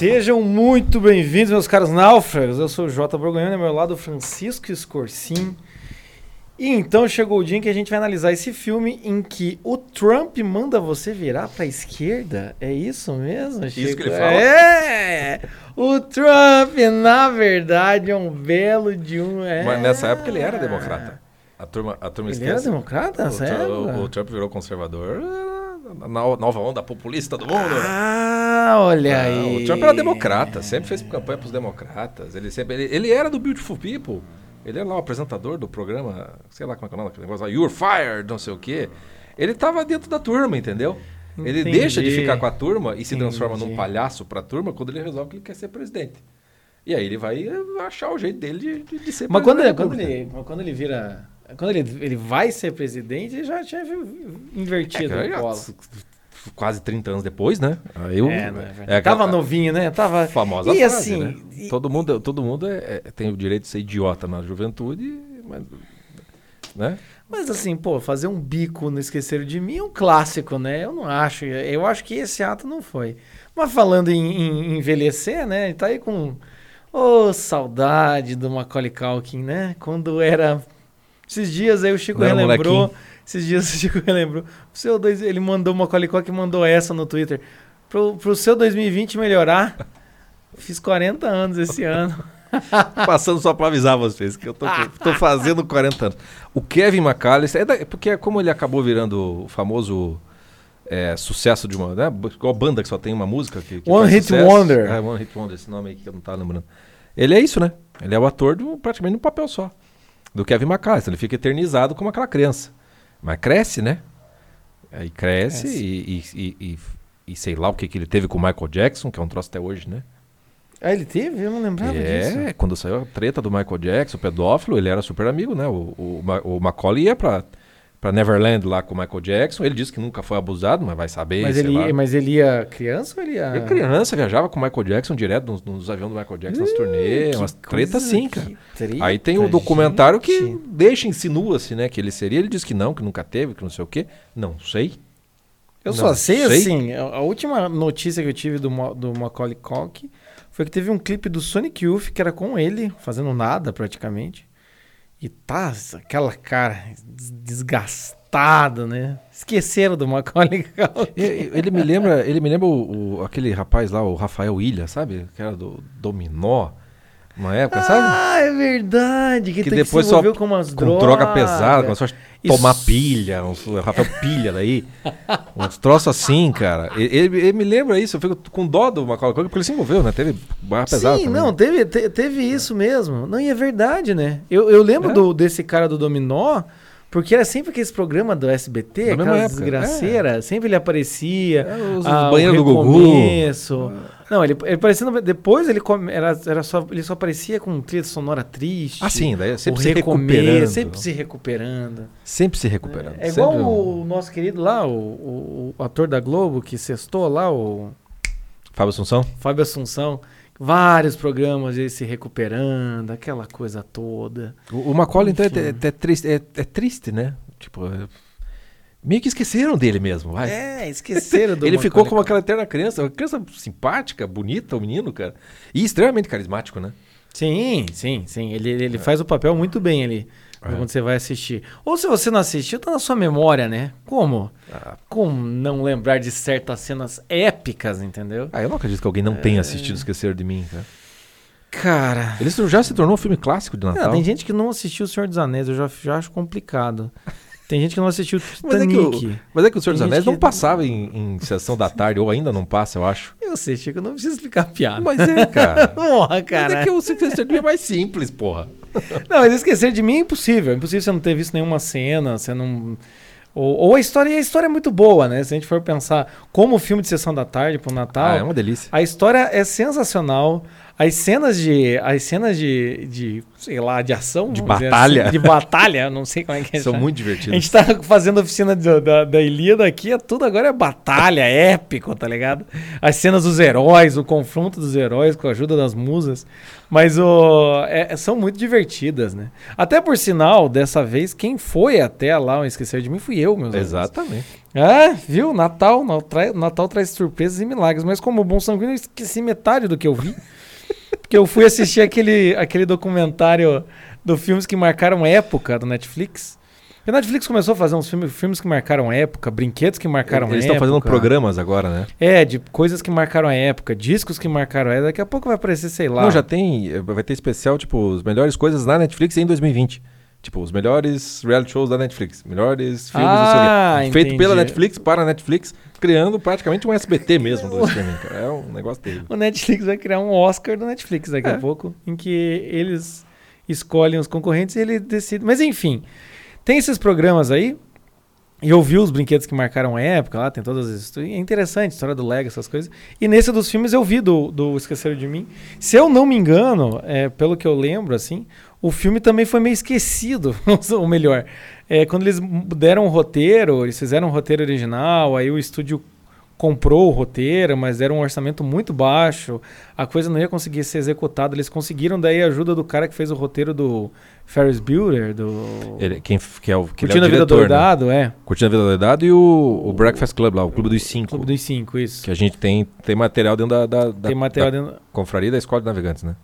Sejam muito bem-vindos, meus caros náufragos. Eu sou o Jota Borgonhoni, ao meu lado Francisco Escorcim. E então chegou o dia em que a gente vai analisar esse filme em que o Trump manda você virar para a esquerda. É isso mesmo, Chico? Isso que ele fala? É! O Trump, na verdade, é um belo de um... É... Mas nessa época ele era democrata. A turma, a turma Ele esquece. era democrata o, Trump, o, o Trump virou conservador. Na nova onda populista do mundo. Ah, olha Ah, aí. O Trump era democrata, sempre fez campanha pros democratas. Ele, sempre, ele, ele era do Beautiful People. Ele era lá o apresentador do programa, sei lá como é que é o nome daquele negócio lá, You're Fired, não sei o quê. Ele tava dentro da turma, entendeu? Ele Entendi. deixa de ficar com a turma e se Entendi. transforma num palhaço pra turma quando ele resolve que ele quer ser presidente. E aí ele vai eh, achar o jeito dele de, de, ser Mas quando, ele, quando, ele, mas quando ele vira. Quando ele, ele vai ser presidente, ele já tinha invertido É, já- polo. Quase 30 anos depois, né? Eu, É, é aquela Tava novinho, né? Tava. famosa E frase, assim, né? e- Todo mundo, todo mundo é- é- tem o direito de ser idiota na juventude, mas, né? Mas assim, pô, fazer um bico no Esqueceram de Mim é um clássico, né? Eu não acho. Eu acho que esse ato não foi. Mas falando em, em envelhecer, né? Ele tá aí com. Ô, saudade do Macaulay Culkin, né? Quando era. Esses dias aí o Chico Não era relembrou. molequinho. Esses dias o Chico relembrou. O seu dois, ele mandou o Macaulay Culkin mandou essa no Twitter. Pro, pro seu 2020 melhorar, fiz 40 anos esse ano. Passando só pra avisar vocês que eu tô, tô fazendo 40 anos. O Kevin McAllister, é da- porque como ele acabou virando o famoso é, sucesso de uma. Né, igual banda que só tem uma música. Que, que One Hit sucesso. Wonder. É, One Hit Wonder, esse nome aí que eu não tava lembrando. Ele é isso, né? Ele é o ator do, praticamente num papel só. Do Kevin McAllister. Ele fica eternizado como aquela criança. Mas cresce, né? Aí cresce, Cresce. E, e, e, e- sei lá o que, que ele teve com o Michael Jackson, que é um troço até hoje, né? Ah, ele teve? Eu não lembrava disso. É, quando saiu a treta do Michael Jackson, o pedófilo, ele era super amigo, né? O, o, o Macaulay ia pra, pra Neverland lá com o Michael Jackson. Ele disse que nunca foi abusado, mas vai saber. Mas ele, lá. mas ele ia criança ou ele ia. Ele criança, viajava com o Michael Jackson direto nos, nos aviões do Michael Jackson, nas turnês, Que umas tretas assim, que cara. treta, Aí tem o documentário que gente. deixa, insinua-se, né? Que ele seria. Ele diz que não, que nunca teve, que não sei o quê. Não sei. Eu Não só sei, sei. assim, a, última notícia que eu tive do, do Macaulay Culkin foi que teve um clipe do Sonic Youth que era com ele, fazendo nada praticamente. E tá aquela cara des- desgastada, né? Esqueceram do Macaulay Culkin. Ele me lembra, ele me lembra o, o- aquele rapaz lá, o Rafael Ilha, sabe? Que era do Dominó. Uma época, sabe? Ah, é verdade. Que, Que depois se só com umas com drogas. droga pesada, começou a Isso. tomar pilha, uns, o Rafael Pilha daí. uns troços assim, cara. Ele, ele- me lembra isso, eu fico com dó do Macaulay Culkin, porque ele se envolveu, né? Teve barra pesada Sim, também. não, teve, te- teve isso mesmo. Não, e é verdade, né? Eu, eu lembro É? do, desse cara do Dominó, porque era sempre aqueles programas do SBT, aquelas época, desgraceiras, sempre ele aparecia. É, os ah, o banheiros do Gugu. Não, ele, ele aparecia no- depois ele come- era, era só, ele só aparecia com trilha sonora triste. Ah, sim, daí o sempre se recomeço, recuperando. sempre se recuperando. Sempre se recuperando. É igual Sempre um- o nosso querido lá, o, o- o ator da Globo que sextou lá, o Fábio Assunção? Fábio Assunção. Vários programas ele se recuperando, aquela coisa toda. O, o Macaulay, então, é, é- é triste, é, é triste, né? Tipo, é- meio que esqueceram dele mesmo, vai. É, esqueceram do Ele ficou como aquela eterna criança, uma criança simpática, bonita, o menino, cara. E extremamente carismático, né? Sim, sim, sim. Ele, ele faz o papel muito bem ali. É. Quando você vai assistir. Ou se você não assistiu, tá na sua memória, né? Como? Ah, Como não lembrar de certas cenas épicas, entendeu? Ah, eu não acredito que alguém não tenha assistido Esquecer de Mim, cara. Cara. Ele já se tornou um filme clássico de Não, Natal. tem gente que não assistiu O Senhor dos Anéis, eu já, já acho complicado. Tem gente que não assistiu mas, é que Titanic. o, mas é que o Senhor dos Anéis não passava em, em sessão da tarde, ou ainda não passa, eu acho. Eu sei, Chico, não preciso explicar a piada. Mas é, cara. Porra, Mas cara. é que o Esquecer de Mim é mais simples, porra. Não, mas esquecer de mim é impossível. É impossível você não ter visto nenhuma cena, você não. Ou, ou a história, e a história é muito boa, né? Se a gente for pensar como filme de sessão da tarde pro Natal, Ah, é uma delícia. a história é sensacional. As cenas de. As cenas de. de sei lá, de ação. De dizer batalha. assim, de batalha, não sei como é que é. São muito A divertidos. gente tá fazendo a oficina de- da, da Ilíada aqui, é tudo agora é batalha, épico, tá ligado? As cenas dos heróis, o confronto dos heróis com a ajuda das musas. Mas o, é- são muito divertidas, né? Até por sinal, dessa vez, quem foi até lá o Esquecer de Mim fui eu, meus amigos. Exatamente. Ah, viu? Natal, Natal, Natal traz surpresas e milagres. Mas como bom sanguíneo, eu esqueci metade do que eu vi. Porque eu fui assistir aquele, aquele documentário do filmes que marcaram época do Netflix. E a Netflix começou a fazer uns filmes, filmes que marcaram época, brinquedos que marcaram Eles época. estão fazendo programas agora, né? É, de coisas que marcaram a época, discos que marcaram a época. Daqui a pouco vai aparecer, sei lá. Não, já tem. eh, Vai ter especial, tipo, as melhores coisas na Netflix em 2020. Tipo, os melhores reality shows da Netflix. Melhores filmes, Ah, não sei o quê. Feito entendi. pela Netflix, para a Netflix, criando praticamente um SBT mesmo do streaming, cara. É um negócio terrível. O Netflix vai criar um Oscar do Netflix daqui É. a pouco, em que eles escolhem os concorrentes e ele decide. Mas enfim, tem esses programas aí. E eu vi os brinquedos que marcaram a época lá, tem todas as. É interessante, história do Lego, essas coisas. E nesse dos filmes eu vi do, do Esqueceram de Mim. Se eu não me engano, é, pelo que eu lembro, assim, o filme também foi meio esquecido. Ou melhor, é, quando eles deram o roteiro, eles fizeram um roteiro original, aí o estúdio comprou o roteiro, mas deram um orçamento muito baixo, a coisa não ia conseguir ser executada. Eles conseguiram daí a ajuda do cara que fez o roteiro do Ferris Bueller, do Ele, quem, que é o, que ele é Curtindo o a Vida diretor, né? Doidado, é. Curtindo a Vida Doidado e o, o Breakfast Club lá, o Clube dos Cinco. Clube dos Cinco, isso. Que a gente tem, tem material dentro da, da, da, Tem material da dentro... confraria da Escola de Navegantes, né?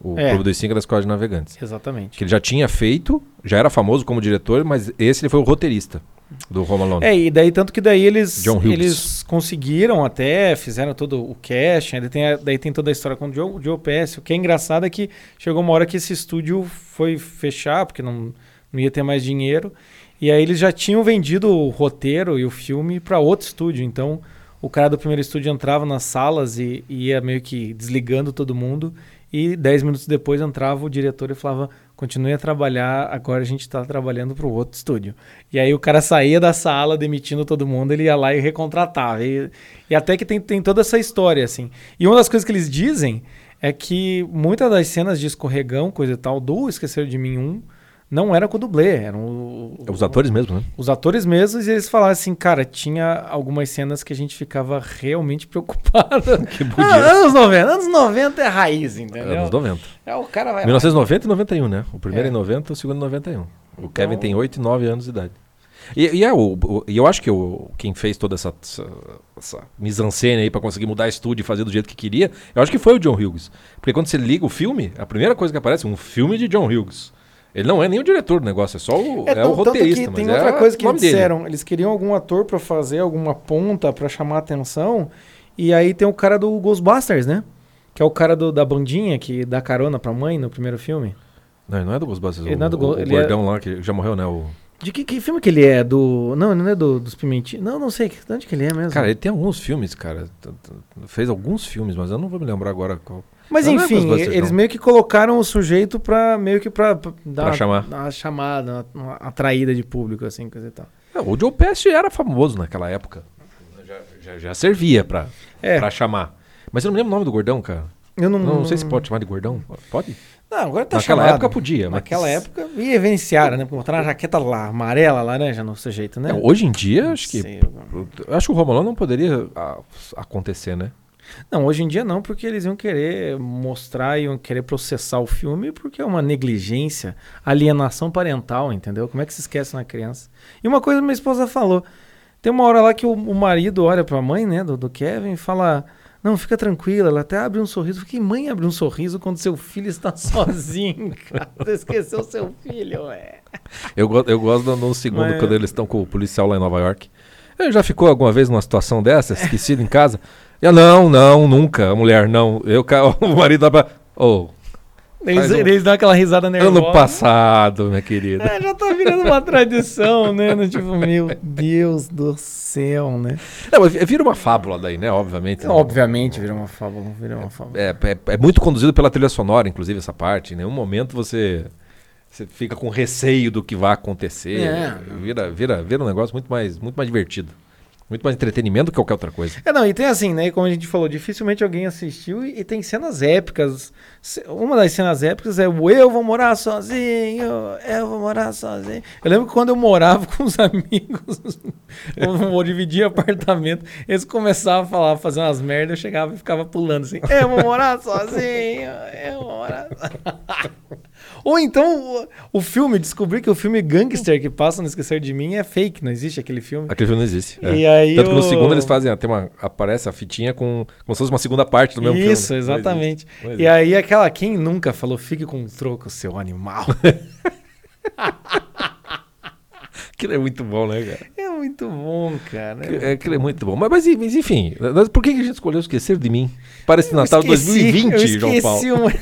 O É. Clube dos Cinco é da Escola de Navegantes. Exatamente. Que ele já tinha feito, já era famoso como diretor, mas esse ele foi o roteirista do Home Alone. É, e daí tanto que daí eles, eles conseguiram até, fizeram todo o casting, daí tem, a- daí tem toda a história com o Joe, o Joe Pesci. O que é engraçado é que chegou uma hora que esse estúdio foi fechar, porque não, não ia ter mais dinheiro, e aí eles já tinham vendido o roteiro e o filme para outro estúdio, então o cara do primeiro estúdio entrava nas salas e, e ia meio que desligando todo mundo, e dez minutos depois entrava o diretor e falava, continue a trabalhar, agora a gente está trabalhando para o outro estúdio. E aí o cara saía da sala demitindo todo mundo, ele ia lá e recontratava. E, e até que tem, tem toda essa história, assim. E uma das coisas que eles dizem é que muitas das cenas de escorregão, coisa e tal, do Esquecer de Mim 1, não era com o dublê, eram Os atores mesmo, né? os atores mesmos, e eles falaram assim, cara, tinha algumas cenas que a gente ficava realmente preocupado. Que Ah, anos 90, anos 90 é raiz, entendeu? Anos 90. É, o cara vai lá. 1990 e 91, né? O primeiro É. em 90, o segundo em 91. O Então- Kevin tem 8 e 9 anos de idade. E, e é o, o- eu acho que o, quem fez toda essa, essa, essa mise-en-scène aí pra conseguir mudar estúdio e fazer do jeito que queria, eu acho que foi o John Hughes. Porque quando você liga o filme, a primeira coisa que aparece é um filme de John Hughes. Ele não é nem o diretor do negócio, é só o, é, tão- o roteirista. Que tem outra é coisa que eles dele. disseram. Eles queriam algum ator pra fazer alguma ponta pra chamar a atenção. E aí tem o cara do Ghostbusters, né? Que é o cara do- da bandinha que dá carona pra mãe no primeiro filme. Não, ele não é do Ghostbusters. Ele o, não é do o- o é- gordão lá, que já morreu, né? O... De que, que filme que ele é? Do. Não, ele não é do, dos Pimentinhos. Não, não sei. De onde que ele é mesmo? Cara, ele tem alguns filmes, cara. Fez alguns filmes, mas eu não vou me lembrar agora qual. Mas não é enfim, Ghostbusters, eles não. meio que colocaram o sujeito pra meio que pra, pra dar Pra chamar. dar uma chamada, uma, uma atraída de público, assim, coisa e tal. É, o Joe Pesci era famoso naquela época. Já, já- já servia pra, É. pra chamar. Mas eu não me lembro o nome do gordão, cara. Eu não, Não, sei se pode chamar de gordão. Pode? Não, agora tá Naquela chamado. época podia, mas- Naquela época, e evidenciaram, né? Botaram a jaqueta lá, amarela, laranja no sujeito, né? É, hoje em dia, acho que. Sei. eu acho que o Romulo não poderia acontecer, né? Não, hoje em dia não, porque eles iam querer mostrar, iam querer processar o filme, porque é uma negligência, alienação parental, entendeu? Como é que se esquece na criança? E uma coisa minha esposa falou, tem uma hora lá que o, o marido olha pra mãe, né, do, do Kevin, e fala, não, fica tranquila, ela até abre um sorriso. Que mãe abre um sorriso quando seu filho está sozinho, cara? Você esqueceu seu filho, ué. Eu, go- eu gosto no segundo, Mas- quando eles estão com o policial lá em Nova York. Ele já ficou alguma vez numa situação dessa, esquecido em casa? Eu, não, não, nunca. A mulher, não. Eu, o marido dá pra. Oh, Eles, um- eles dão aquela risada nervosa. ano passado, minha querida. É, já tá virando uma tradição, né? No tipo, meu Deus do céu, né? Não, vira uma fábula daí, né? Obviamente. né? Obviamente virou uma fábula, virou uma fábula. É, é, é muito conduzido pela trilha sonora, inclusive, essa parte. Em nenhum momento você, você fica com receio do que vai acontecer. É. Vira, vira, vira um negócio muito mais, muito mais divertido. Muito mais entretenimento do que qualquer outra coisa. É, não, e tem assim, né? Como a gente falou, dificilmente alguém assistiu e, e tem cenas épicas. Uma das cenas épicas é o Eu vou morar sozinho, eu vou morar sozinho. Eu lembro que quando eu morava com os amigos, eu dividia apartamento, eles começavam a falar, fazer umas merdas, eu chegava e ficava pulando assim, eu vou morar sozinho, eu vou morar Ou então o, o filme, descobri que o filme Gangster que passa no Esquecer de Mim é fake, não existe aquele filme. Aquele filme não existe. é. E aí Tanto que no o- segundo eles fazem, tem uma, aparece a fitinha com como se fosse uma segunda parte do mesmo filme. Isso, Não exatamente. existe, não E existe. aí aquela, quem nunca falou, fique com o troco, seu animal. Aquilo é muito bom, né, cara? é muito bom, cara. É, aquilo é muito bom. Mas, mas, enfim, por que a gente escolheu esquecer de mim? Para esse Eu Natal de esqueci, 2020, eu João Paulo. uma-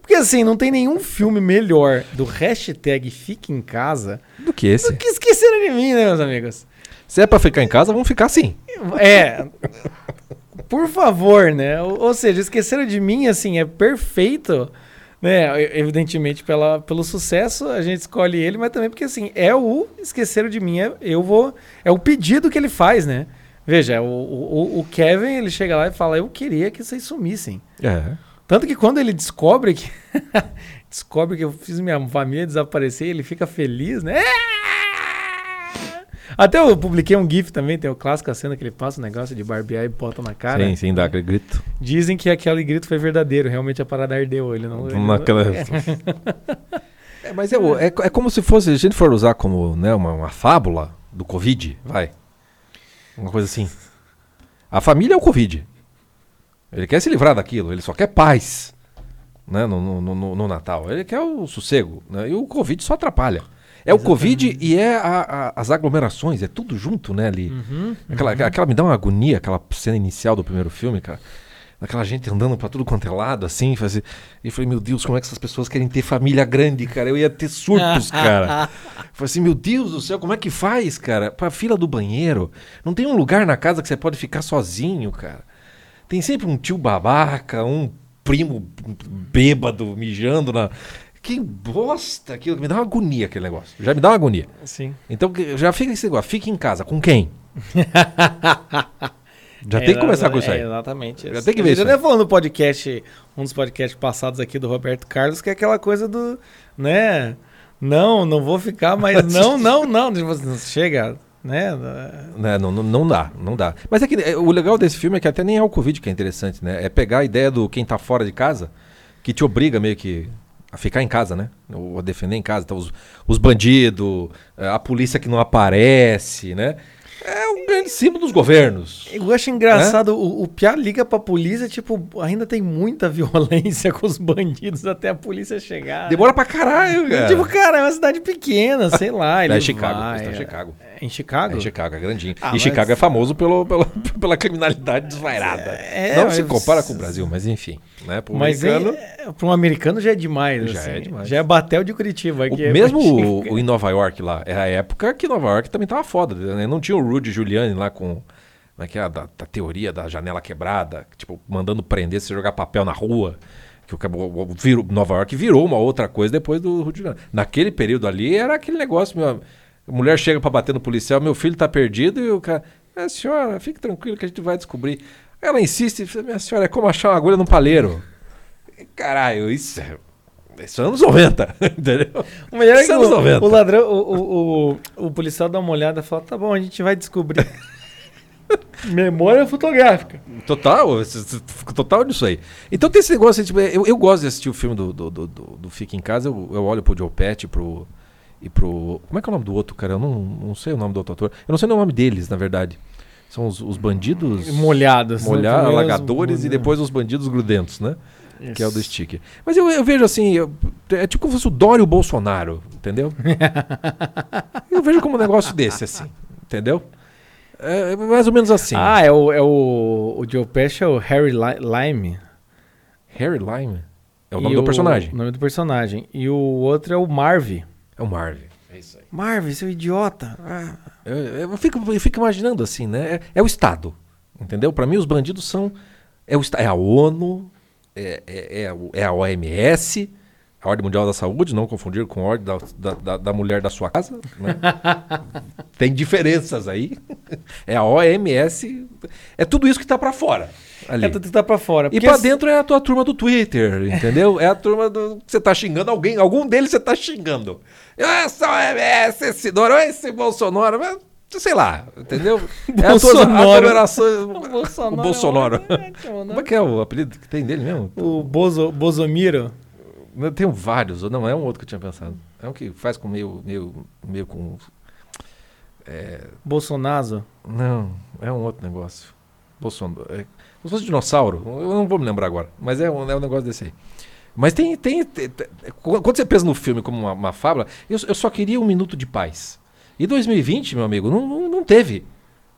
Porque assim, não tem nenhum filme melhor do hashtag Fique em Casa Do que esse? do que esqueceram de mim, né, meus amigos? Se é pra ficar em casa, vamos ficar assim. É. Por favor, né? Ou, ou seja, esqueceram de mim, assim, é perfeito, né? Evidentemente, pela, pelo sucesso, a gente escolhe ele, mas também porque, assim, é o esqueceram de mim, é, eu vou. É o pedido que ele faz, né? Veja, o, o, o Kevin, ele chega lá e fala: Eu queria que vocês sumissem. É. Tanto que quando ele descobre que. descobre que eu fiz minha família desaparecer, ele fica feliz, né? Até eu publiquei um GIF também, tem o clássico a cena que ele passa o negócio de barbear e bota na cara. sim, sim, dá aquele grito. Dizem que aquele grito foi verdadeiro, realmente a parada ardeu. Ele não. ele não- Naquela... É, mas é, é, é como se fosse, se a gente for usar como né, uma, uma fábula do Covid, vai. Uma coisa assim. A família é o Covid. Ele quer se livrar daquilo, ele só quer paz né, no, no, no- no Natal. Ele quer o sossego. né, e o Covid só atrapalha. É o Covid e é a- a- as aglomerações, é tudo junto, né, ali. Uhum, Aquela, aquela me dá uma agonia, aquela cena inicial do primeiro filme, cara. Daquela gente andando pra tudo quanto é lado, assim, fazer. E eu falei, meu Deus, como é que essas pessoas querem ter família grande, cara? Eu ia ter surtos, cara. Falei assim, meu Deus do céu, como é que faz, cara? Pra fila do banheiro. Não tem um lugar na casa que você pode ficar sozinho, cara. Tem sempre um tio babaca, um primo bêbado mijando na. Que bosta aquilo. Me dá uma agonia aquele negócio. Já me dá uma agonia. Sim. Então que- já fica esse negócio. Fica em casa. Com quem? Já É, tem que começar com isso aí. é, exatamente. Já tem que ver isso aí. até falou no podcast, um dos podcasts passados aqui do Roberto Carlos, que é aquela coisa do, né? Não, não vou ficar, mas não, não, não. Tipo, não Chega, né? Né, não, não, não dá, não dá. Mas é que é, o legal desse filme é que até nem é o Covid que é interessante, né? É pegar a ideia do quem tá fora de casa, que te obriga meio que a ficar em casa, né? Ou a defender em casa. Então, os, os bandidos, eh, a polícia que não aparece, né? É um grande símbolo dos governos. Eu acho engraçado, o, o Piá liga pra polícia, tipo, ainda tem muita violência com os bandidos até a polícia chegar. Demora pra caralho, cara. Tipo, cara, é uma cidade pequena, sei lá. Ele é Chicago, vai, é- Chicago. É em Chicago? É Chicago, é grandinho. Ah, e mas- Chicago é famoso pelo, pelo- pela criminalidade desvairada. É, não se mas- compara com o Brasil, mas enfim. Né? Mas americano, é, para um americano já é demais. Já assim. é demais. Já é Batel de Curitiba. O- é mesmo o, o em Nova York lá, era a época que Nova York também tava foda. Né? Não tinha o Rudy Giuliani lá com. Como é que é? a Da, da teoria da janela quebrada, tipo, mandando prender se jogar papel na rua. Que o, virou- Nova York virou uma outra coisa depois do Rudy Giuliani. Naquele período ali era aquele negócio, meu, a mulher chega pra bater no policial, meu filho tá perdido e o cara. "Ah, senhora, fique tranquilo que a gente vai descobrir. Ela insiste, minha senhora, é como achar uma agulha num palheiro. Caralho, isso é. Isso é anos 90, entendeu? O melhor é que é anos o, 90. o ladrão, o, o, o, o policial dá uma olhada e fala: tá bom, a gente vai descobrir. Memória fotográfica. Total, total disso aí. Então tem esse negócio, tipo, eu, eu gosto de assistir o filme do, do, do, do- Fica em Casa, eu, eu olho pro Joe Pesci pro, e pro... Como é que é o nome do outro, cara? Eu não, não sei o nome do outro ator. Eu não sei o nome deles, na verdade. São os, os bandidos... Molhados. né? molhar, Primeiro os- alagadores e depois os bandidos grudentos, né? Que é o do Isso. sticker. Mas eu, eu vejo assim, eu- é tipo como se fosse o Dório Bolsonaro, entendeu? eu vejo como um negócio desse, assim, entendeu? É é mais ou menos assim. Ah, é o, é o, o Joe Pesci é o Harry Li- Lime. Harry Lime é o E nome do personagem. O nome do personagem. E o outro é o Marv. É o Marv. É isso aí. Marv, seu idiota. Ah. Eu, eu fico, eu fico imaginando assim, né? É, é o Estado, entendeu? Para mim, os bandidos são. É, o, é a ONU, é, é, é, é a OMS, a Ordem Mundial da Saúde, não confundir com a Ordem da, da, da, Mulher da sua casa. Né? Tem diferenças aí. É a OMS. É tudo isso que tá para fora. Ali. É tudo que tá pra fora. E pra assim- dentro é a tua turma do Twitter, entendeu? É a turma do. Você tá xingando alguém, algum deles você tá xingando. Essa OMS, esse Doro, esse Bolsonaro, mas, sei lá, entendeu? É a tua Bolsonaro. aglomeração. O Bolsonaro. O Bolsonaro. é ótimo, né? Como é que é o apelido que tem dele mesmo? O Bozo, Bozomiro. Eu tenho vários, ou não, é um outro que eu tinha pensado. É um que faz com meio. meio, meio com. Bolsonazo. Não, é um outro negócio. Bolsonaro. É, como se fosse dinossauro. Eu não vou me lembrar agora. Mas é um, é um negócio desse aí. Mas tem. tem, tem- tem- quando você pensa no filme como uma, uma fábula, eu, eu só queria um minuto de paz. E 2020, meu amigo, não, não, não teve.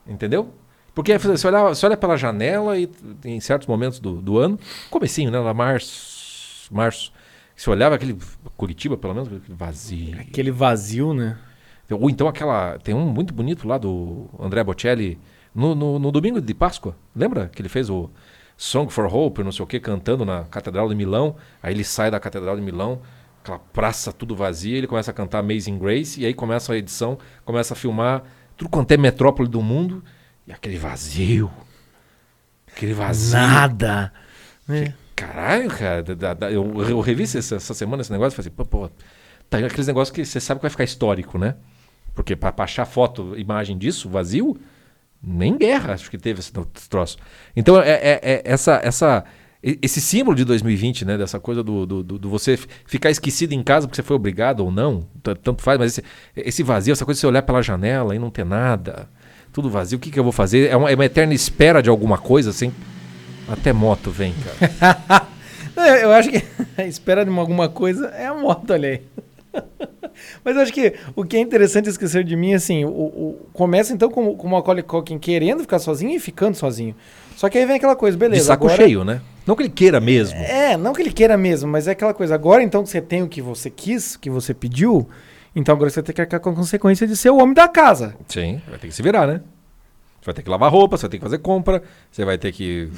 Entendeu? Porque você olha, você olha pela janela e em certos momentos do, do ano, comecinho, né? Lá março. Março. Você olhava aquele. Curitiba, pelo menos, aquele vazio. Aquele vazio, né? Ou então aquela. Tem um muito bonito lá do André Bocelli no, no, no domingo de Páscoa. Lembra que ele fez o Song for Hope, não sei o que, cantando na Catedral de Milão. Aí ele sai da Catedral de Milão, aquela praça tudo vazia, ele começa a cantar Amazing Grace, e aí começa a edição, começa a filmar tudo quanto é metrópole do mundo, e aquele vazio. Aquele vazio. Nada. né? Caralho, cara. da- da- eu, eu revi essa, essa semana esse negócio e falei assim, pô, pô, tá aqueles negócios que você sabe que vai ficar histórico, né? Porque pra achar foto, imagem disso, vazio, nem guerra acho que teve esse, troço. Então, é, é- é essa, essa, esse símbolo de 2020, né? Dessa coisa do, do, do- do você ficar esquecido em casa porque você foi obrigado ou não, tanto faz, mas esse, esse vazio, essa coisa de você olhar pela janela e não ter nada, tudo vazio, o que, que eu vou fazer? É uma, é uma eterna espera de alguma coisa, assim. Até moto vem, cara. Eu acho que a espera de uma- alguma coisa é a moto, olha aí. Mas eu acho que o que é interessante esquecer de mim, assim, o, o- começa então com, com o Macaulay Culkin querendo ficar sozinho e ficando sozinho. Só que aí vem aquela coisa, beleza. de saco agora- cheio, né? Não que ele queira mesmo. É, não que ele queira mesmo, mas é aquela coisa. Agora então que você tem o que você quis, o que você pediu, então agora você tem que arcar com a consequência de ser o homem da casa. Sim, vai ter que se virar, né? Você vai ter que lavar roupa, você vai ter que fazer compra, você vai ter que.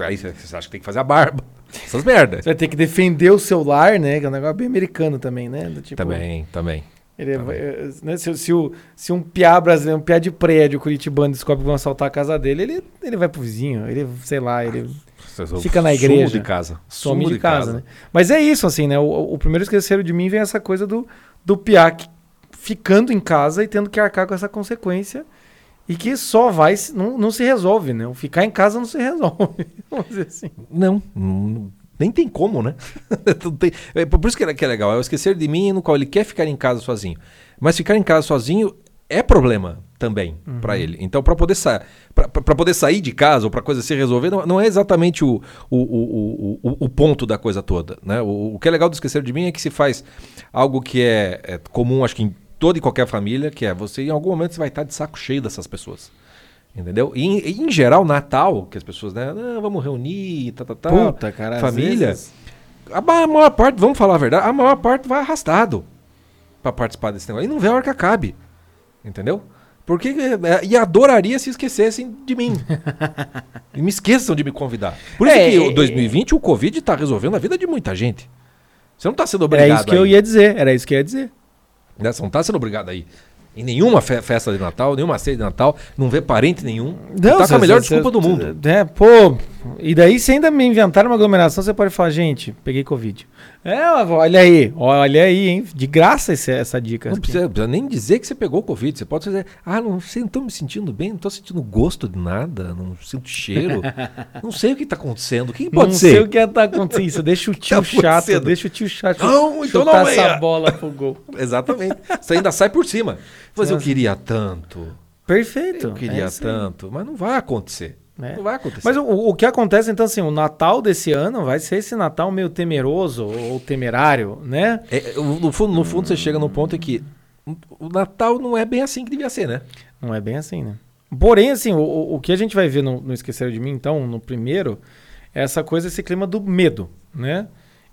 Aí você acha que tem que fazer a barba. Essas merdas. Você vai ter que defender o seu lar, né? Que é um negócio bem americano também, né? Do tipo, Também, também. Ele é- Também. é, né, se, se o- se um piá brasileiro, um piá de prédio curitibano descobre que vão assaltar a casa dele, ele, ele vai pro vizinho, ele, sei lá, ele Fica na Sumo igreja. de casa. some Sumo de, casa, né? Mas é isso, assim, né? O, o primeiro esqueceram de mim vem essa coisa do, do piá que- ficando em casa e tendo que arcar com essa consequência e que só vai, não, não se resolve, né? O ficar em casa não se resolve, vamos dizer assim. Não, não- nem tem como, né? Tem- é por isso que é, que é legal. É o esquecer de mim no qual ele quer ficar em casa sozinho. Mas ficar em casa sozinho é problema também Uhum. pra ele. Então, para poder, sa pra- poder sair de casa ou pra coisa se resolver, não, não é exatamente o, o, o, o, o- o ponto da coisa toda. Né? O, o que é legal do esquecer de mim é que se faz algo que é, é comum, acho que em toda e qualquer família, que é você, em algum momento, você vai estar de saco cheio dessas pessoas. Entendeu? E, em- em geral, Natal, que as pessoas, né? "Ah, vamos reunir, tá, tá, tá. Puta, cara. família. vezes- A ma- maior parte, vamos falar a verdade, a maior parte vai arrastado pra participar desse negócio. E não vê a hora que acabe. Entendeu? Porque. é, e adoraria se esquecessem de mim. e me esqueçam de me convidar. Por isso É, que é, o 2020 o Covid tá resolvendo a vida de muita gente. Você não tá sendo Era obrigado isso que eu ia dizer, era isso que eu ia dizer. Né? Você não tá sendo obrigado aí. Em nenhuma fe- festa de Natal, nenhuma ceia de Natal, não vê parente nenhum. tá com a melhor desculpa do mundo. É, pô. E daí, se ainda me inventar uma aglomeração, você pode falar, gente, peguei Covid. É, olha aí, olha aí, hein? De graça esse- essa dica. Não precisa, precisa nem dizer que você pegou Covid. Você pode dizer, ah, não sei, não tô me sentindo bem, não tô sentindo gosto de nada, não sinto cheiro. não sei o que tá acontecendo. O que pode não ser? sei o que tá acontecendo. Isso, deixa o tio Tá chato, deixa o tio chato Não, então chutar não essa venha. bola pro gol. Exatamente. Você ainda sai por cima. Mas eu queria tanto. Perfeito. Eu queria é tanto. Mas não vai acontecer. Né? Não vai acontecer. Mas o, o que acontece, então, assim, o Natal desse ano vai ser esse Natal meio temeroso ou temerário, né? É, o- no, fundo, no fundo, você chega num ponto em que o Natal não é bem assim que devia ser, né? Não é bem assim, né? Porém, assim, o- o, o que a gente vai ver no, no Esqueceram de Mim, então, no primeiro, é essa coisa, esse clima do medo, né?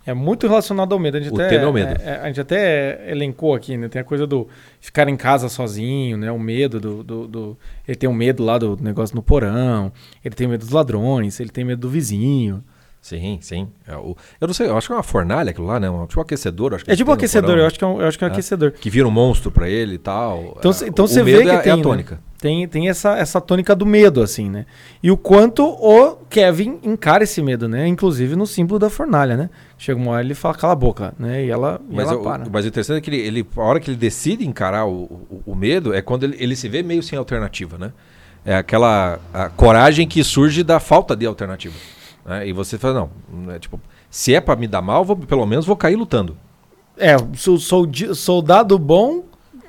É muito relacionado ao medo. A gente O até, tema é o medo. é, é, a gente até elencou aqui, né? Tem a coisa do ficar em casa sozinho, né? O medo do, do, do- Ele tem o medo lá do negócio no porão, ele tem medo dos ladrões, ele tem medo do vizinho, Sim, sim. É eu não sei, eu acho que é uma fornalha aquilo lá, né? Um, tipo um aquecedor. Acho que É tipo um aquecedor, eu acho que é um, eu acho que é um É. aquecedor. Que vira um monstro pra ele e tal. Então, É, então o você vê que é, tem, é a né? tônica. Tem, tem essa, essa tônica do medo, assim, né? E o quanto o Kevin encara esse medo, né? Inclusive no símbolo da fornalha, né? Chega uma hora ele fala, cala a boca, né? E ela, e Mas, ela o, para. mas o interessante é que ele, ele- a hora que ele decide encarar o, o, o medo é quando ele, ele se vê meio sem alternativa, né? É aquela a coragem que surge da falta de alternativa. Né? E você fala, não, é, tipo, se é pra me dar mal, vou, pelo menos vou cair lutando. É, sou, sou soldado bom,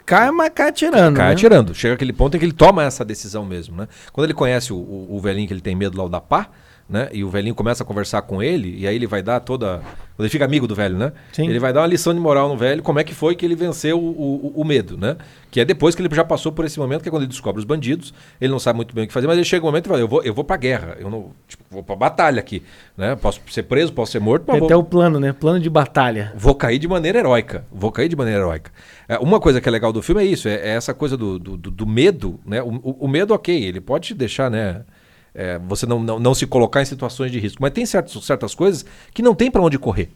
cai, mas cai atirando. Cai né? atirando. Chega aquele ponto em que ele toma essa decisão mesmo, né? Quando ele conhece o, o, o velhinho que ele tem medo lá, o da pá, né? E o velhinho começa a conversar com ele, e aí ele vai dar toda. Quando ele fica amigo do velho, né? Sim. Ele vai dar uma lição de moral no velho, como é que foi que ele venceu o, o, o medo, né? Que é depois que ele já passou por esse momento, que é quando ele descobre os bandidos, ele não sabe muito bem o que fazer, mas ele chega um momento e fala, eu vou, eu vou pra guerra, eu não. Tipo, vou pra batalha aqui. Né? Posso ser preso, posso ser morto, mas Tem vou, até o plano, né? Plano de batalha. Vou cair de maneira heróica. Vou cair de maneira heróica. É, uma coisa que é legal do filme é isso, é, é essa coisa do, do, do- do medo, né? O, o- o medo, ok, ele pode te deixar, né? É, você não, não, não se colocar em situações de risco. Mas tem certos, certas coisas que não tem para onde correr.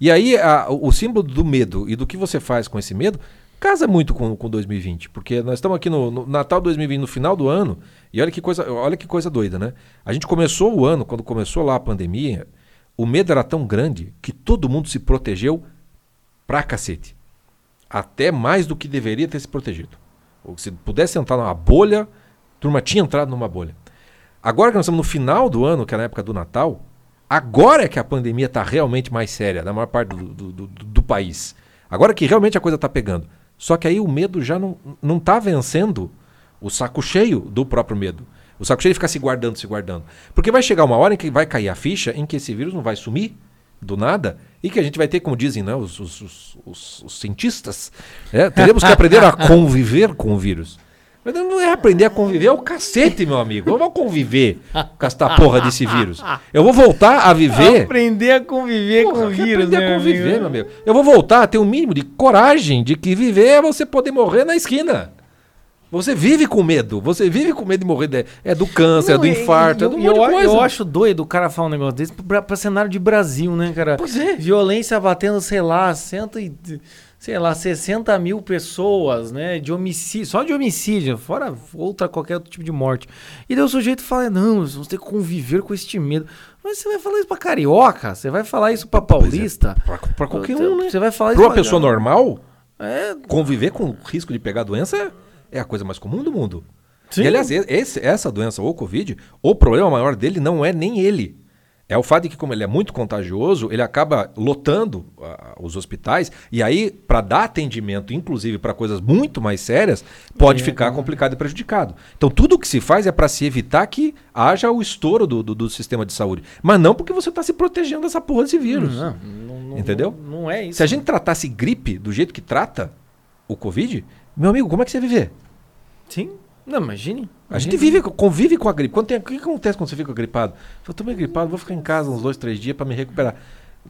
E aí a- o, o símbolo do medo e do que você faz com esse medo casa muito com, com 2020. Porque nós estamos aqui no, no Natal 2020, no final do ano, e olha que coisa, olha que coisa doida, né? A gente começou o ano, quando começou lá a pandemia, o medo era tão grande que todo mundo se protegeu pra cacete. Até mais do que deveria ter se protegido. Ou se pudesse entrar numa bolha, a turma tinha entrado numa bolha. Agora que nós estamos no final do ano, que é na época do Natal, agora é que a pandemia está realmente mais séria na maior parte do, do, do- do país. Agora que realmente a coisa está pegando. Só que aí o medo já não, não tá vencendo o saco cheio do próprio medo. O saco cheio fica se guardando, se guardando. Porque vai chegar uma hora em que vai cair a ficha em que esse vírus não vai sumir do nada e que a gente vai ter, como dizem né, os, os, os- os- cientistas, é, teremos que aprender a conviver com o vírus. Mas não é aprender a conviver, é o cacete, meu amigo. Eu vou conviver com esta porra desse vírus. Eu vou voltar a viver. Aprender a conviver Porra, com o vírus, aprender né, a conviver, amigo? meu amigo. Eu vou voltar a ter um mínimo de coragem de que viver é você poder morrer na esquina. Você vive com medo. Você vive com medo de morrer. de- É do câncer, é do Não, infarto, e- é do um monte eu, de coisa. eu acho doido o cara falar um negócio desse pra, pra cenário de Brasil, né, cara? Pois é. Violência batendo, sei lá, cento e, sei lá, 60 mil pessoas, né? De homicídio, só de homicídio, fora outra qualquer outro tipo de morte. E daí o sujeito fala: não, nós vamos ter que conviver com este medo. Mas você vai falar isso pra carioca? Você vai falar isso pra paulista? Pra, pra qualquer um, né? Você vai falar Pra isso uma pessoa normal, É, conviver com o risco de pegar a doença é, é a coisa mais comum do mundo. Sim. E aliás, esse- essa doença, ou Covid, o problema maior dele não é nem ele. É o fato de que, como ele é muito contagioso, ele acaba lotando ah, os hospitais. E aí, para dar atendimento, inclusive para coisas muito mais sérias, pode É, ficar complicado e prejudicado. Então, tudo o que se faz é para se evitar que haja o estouro do, do- do sistema de saúde. Mas não porque você está se protegendo dessa porra desse vírus. Não, não, não- Entendeu? Não, não é isso. Se a gente tratasse gripe do jeito que trata o Covid, meu amigo, como é que você ia viver? Sim. Não, imagine. A gente vive, convive com a gripe. Quando tem- o que acontece quando você fica gripado? Eu tô meio gripado, vou ficar em casa uns dois, três dias para me recuperar.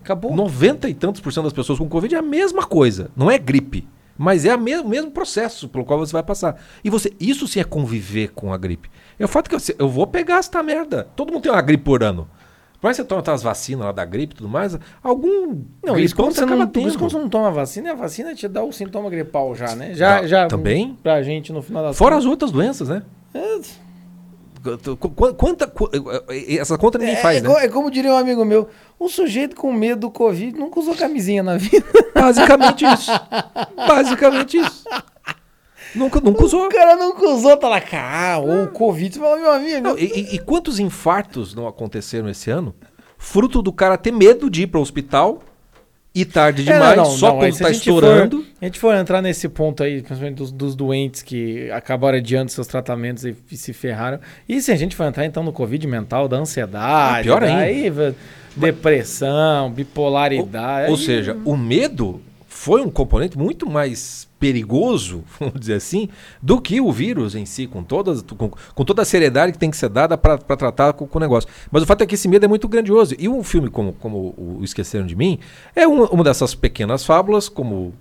Acabou. 90 e tantos por cento das pessoas com Covid é a mesma coisa. Não é gripe. Mas é o mesmo, mesmo processo pelo qual você vai passar. E você, isso sim é conviver com a gripe. É o fato que eu, eu vou pegar esta merda. Todo mundo tem uma gripe por ano. Por mais que você toma as vacinas lá da gripe e tudo mais, algum. Não, isso quando, você não, isso quando você não toma vacina, a vacina te dá o sintoma gripal já, né? Já, Dá- já também? Pra gente no final das Fora as outras doenças, né? É, Qu- qu- Quanta, qu- essa conta ninguém é, faz, é né? é como diria um amigo meu, um sujeito com medo do Covid nunca usou camisinha na vida. Basicamente isso. Basicamente isso. Nunca, nunca usou. O cara nunca usou, tá lá, cara, ou o Covid. Você fala, meu amigo, Não, e, e- quantos infartos não aconteceram esse ano? Fruto do cara ter medo de ir para o hospital e tarde É, demais, não, só não, aí quando tá a estourando. For, a gente for entrar nesse ponto aí, principalmente dos, dos doentes que acabaram adiando seus tratamentos e, e se ferraram. E se a gente for entrar então no Covid mental, da ansiedade, Ah, pior ainda. velho, depressão, bipolaridade. Ou aí- seja, o medo foi um componente muito mais perigoso, vamos dizer assim, do que o vírus em si, com, todas, com, com toda a seriedade que tem que ser dada para tratar com, com o negócio. Mas o fato é que esse medo é muito grandioso. E um filme como, como o Esqueceram de Mim é um- uma dessas pequenas fábulas, como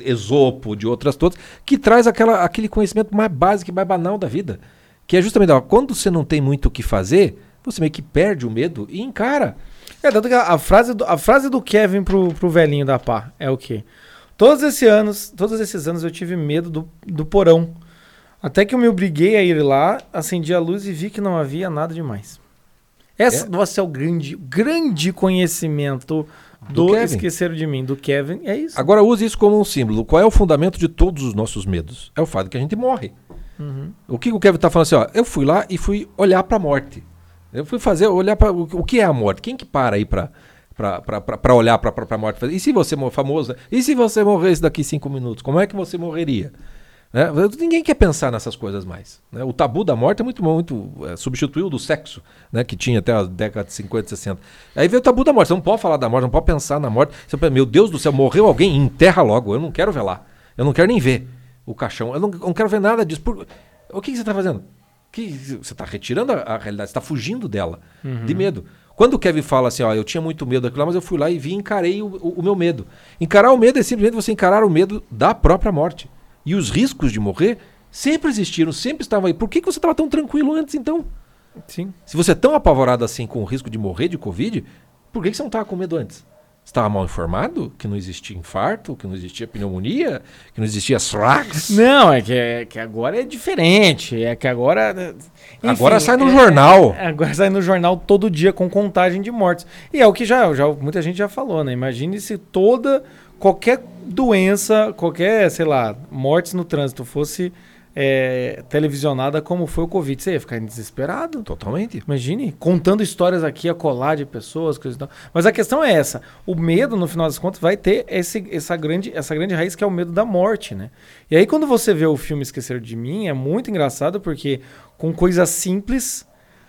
Esopo, de outras todas, que traz aquela, aquele conhecimento mais básico e mais banal da vida. Que é justamente, ó, quando você não tem muito o que fazer, você meio que perde o medo e encara. É, tanto que a, a frase do, a frase do Kevin pro, pro velhinho da pá é o quê? Todos esses anos, todos esses anos eu tive medo do, do porão. Até que eu me obriguei a ir lá, acendi a luz e vi que não havia nada demais. Essa, É? nossa, é o grande, grande conhecimento do, Do Kevin. Esqueceram de Mim, do Kevin. É isso. Agora use isso como um símbolo. Qual é o fundamento de todos os nossos medos? É o fato de que a gente morre. Uhum. O que o Kevin tá falando assim, ó, eu fui lá e fui olhar pra morte. Eu fui fazer, olhar para o, o que é a morte. Quem que para aí pra, pra olhar pra, pra, pra morte? E se você morrer famoso? né? E se você morresse daqui cinco minutos? Como é que você morreria? Né? Ninguém quer pensar nessas coisas mais. né? O tabu da morte é muito, muito é, substituiu do sexo, né? que tinha até a década de 50, 60. Aí veio o tabu da morte. Você não pode falar da morte, não pode pensar na morte. Você pensa, meu Deus do céu, morreu alguém? Enterra logo. Eu não quero velar. Eu não quero nem ver o caixão. Eu não, eu não quero ver nada disso. Por- O que, que você está fazendo? Que, você está retirando a, a realidade, você está fugindo dela, de medo. Quando o Kevin fala assim, ó, eu tinha muito medo daquilo lá, mas eu fui lá e vi e encarei o, o- o meu medo. Encarar o medo é simplesmente você encarar o medo da própria morte. E os riscos de morrer sempre existiram, sempre estavam aí. Por que, que você estava tão tranquilo antes, então? Sim. Se você é tão apavorado assim com o risco de morrer de Covid, por que, que você não estava com medo antes? Você estava mal informado? Que não existia infarto? Que não existia pneumonia? Que não existia SRAX? Não, é que, é que agora é diferente. É que agora. enfim, Agora sai no é- jornal. é- agora sai no jornal todo dia com contagem de mortes. E é o que já, já muita gente já falou, né? Imagine se toda. Qualquer doença, qualquer, sei lá, mortes no trânsito fosse é, televisionada como foi o Covid. Você ia ficar desesperado? Totalmente. Imagine, contando histórias aqui a colar de pessoas, coisas e tal. Mas a questão é essa: o medo, no final das contas, vai ter esse, essa, grande, essa grande raiz que é o medo da morte, né? E aí, quando você vê o filme Esquecer de Mim, é muito engraçado porque, com coisas simples,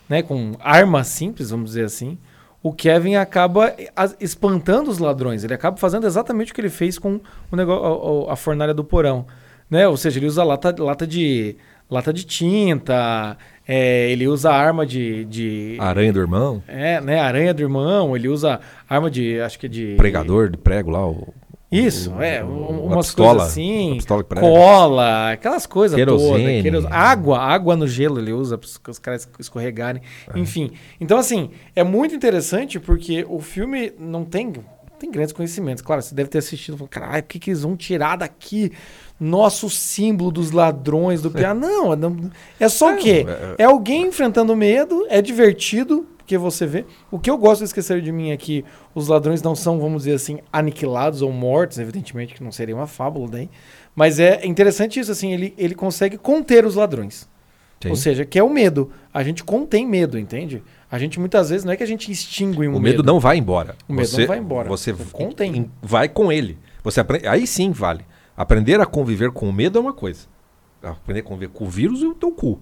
né, com armas simples, vamos dizer assim, o Kevin acaba espantando os ladrões. Ele acaba fazendo exatamente o que ele fez com o negócio, a, a fornalha do porão. Né? Ou seja, ele usa lata, lata, de, lata de tinta, é, ele usa arma de. de Aranha do irmão, é, né? Aranha do irmão, ele usa arma de. Acho que é de. pregador de prego lá. O, Isso, o- é. o- um- uma umas pistola, coisas assim. Cola, aquelas coisas todas. Água, água no gelo ele usa para os caras escorregarem. É. Enfim. Então, assim, é muito interessante porque o filme não tem. Tem grandes conhecimentos. Claro, você deve ter assistido. e falou, Caralho, o que, que eles vão tirar daqui? Nosso símbolo dos ladrões do PA. Não, não, é só o quê? é- É alguém enfrentando medo, é divertido, porque você vê. O que eu gosto de esquecer de mim é que os ladrões não são, vamos dizer assim, aniquilados ou mortos, evidentemente que não seria uma fábula daí. Mas é interessante isso, assim, ele, ele consegue conter os ladrões. Sim. Ou seja, que é o medo. A gente contém medo, entende? A gente muitas vezes não é que a gente extingue um o medo não vai embora. O medo você, não vai embora. Você Você contém. vai com ele. Você aprende, aí sim vale. Aprender a conviver com o medo é uma coisa. Aprender a conviver com o vírus e o teu cu.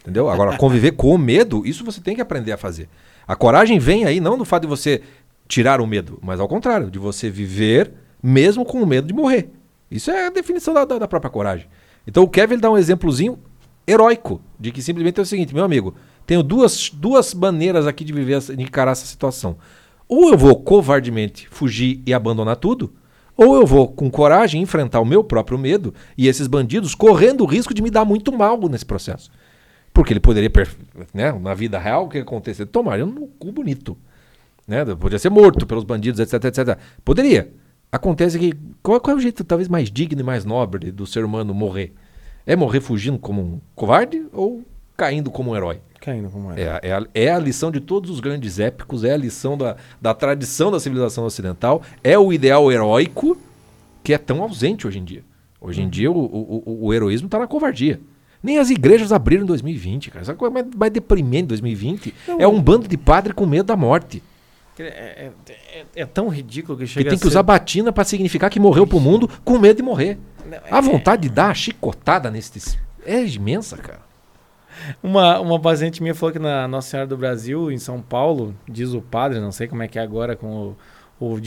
Entendeu? Agora, conviver com o medo, isso você tem que aprender a fazer. A coragem vem aí não do fato de você tirar o medo, mas ao contrário, de você viver mesmo com o medo de morrer. Isso é a definição da, da- da própria coragem. Então o Kevin dá um exemplozinho heróico de que simplesmente é o seguinte, meu amigo, tenho duas, duas maneiras aqui de viver, de encarar essa situação. Ou eu vou covardemente fugir e abandonar tudo, ou eu vou com coragem enfrentar o meu próprio medo e esses bandidos correndo o risco de me dar muito mal nesse processo. Porque ele poderia, né, na vida real, o que acontecer? Tomar no cu bonito. Né? Podia ser morto pelos bandidos, etc, etc. Poderia. Acontece que. Qual, qual é o jeito talvez mais digno e mais nobre do ser humano morrer? É morrer fugindo como um covarde ou caindo como um herói? Caindo como é. É, a- é, a, é a lição de todos os grandes épicos, é a lição da, da tradição da civilização ocidental, é o ideal heróico que é tão ausente hoje em dia. Hoje em dia o, o, o- heroísmo está na covardia. Nem as igrejas abriram em 2020, cara. Qual é mais, mais deprimente em 2020? É um bando de padre com medo da morte. É, é- é- é tão ridículo que Que chega tem a que ser- usar batina para significar que morreu pro mundo com medo de morrer. Não, é- A vontade de dar a chicotada nesses. É imensa, cara. Uma, uma paciente minha falou que na Nossa Senhora do Brasil, em São Paulo, diz o padre, não sei como é que é agora com o, o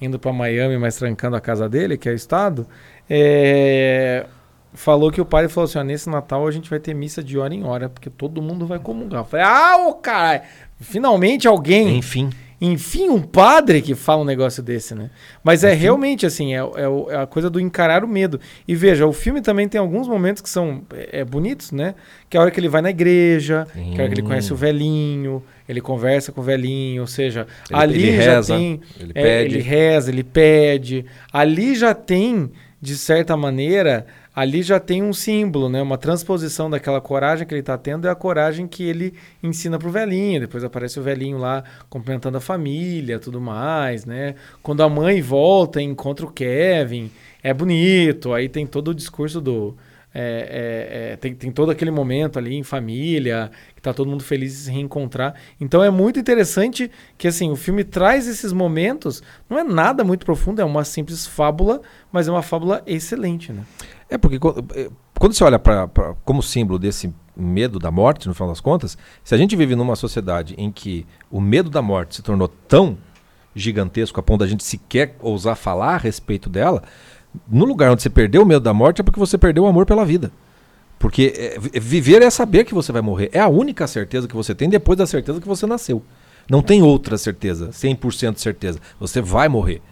indo para Miami, mas trancando a casa dele, que é o Estado, é, falou que o padre falou assim: nesse Natal a gente vai ter missa de hora em hora, porque todo mundo vai comungar. Eu falei, ah, ô caralho, finalmente alguém. Enfim. Enfim, um padre que fala um negócio desse, né? Mas é realmente assim, é, é, é, a coisa do encarar o medo. E veja, o filme também tem alguns momentos que são é, é bonitos, né? Que é a hora que ele vai na igreja, que é a hora que ele conhece o velhinho, ele conversa com o velhinho, ou seja, ele, ali ele já reza, tem. ele é, ele reza, ele pede. Ali já tem, de certa maneira, ali já tem um símbolo, né? Uma transposição daquela coragem que ele está tendo é a coragem que ele ensina pro velhinho. Depois aparece o velhinho lá cumprimentando a família, tudo mais, né? Quando a mãe volta e encontra o Kevin, é bonito. Aí tem todo o discurso do é, é, é, tem, tem todo aquele momento ali em família, que tá todo mundo feliz de se reencontrar. Então é muito interessante que assim, o filme traz esses momentos, não é nada muito profundo, é uma simples fábula, mas é uma fábula excelente, né? É porque quando você olha para como símbolo desse medo da morte, no final das contas, se a gente vive numa sociedade em que o medo da morte se tornou tão gigantesco a ponto da gente sequer ousar falar a respeito dela, no lugar onde você perdeu o medo da morte é porque você perdeu o amor pela vida. Porque eh, vi- viver é saber que você vai morrer. É a única certeza que você tem depois da certeza que você nasceu. Não tem outra certeza, 100% de certeza. Você vai morrer.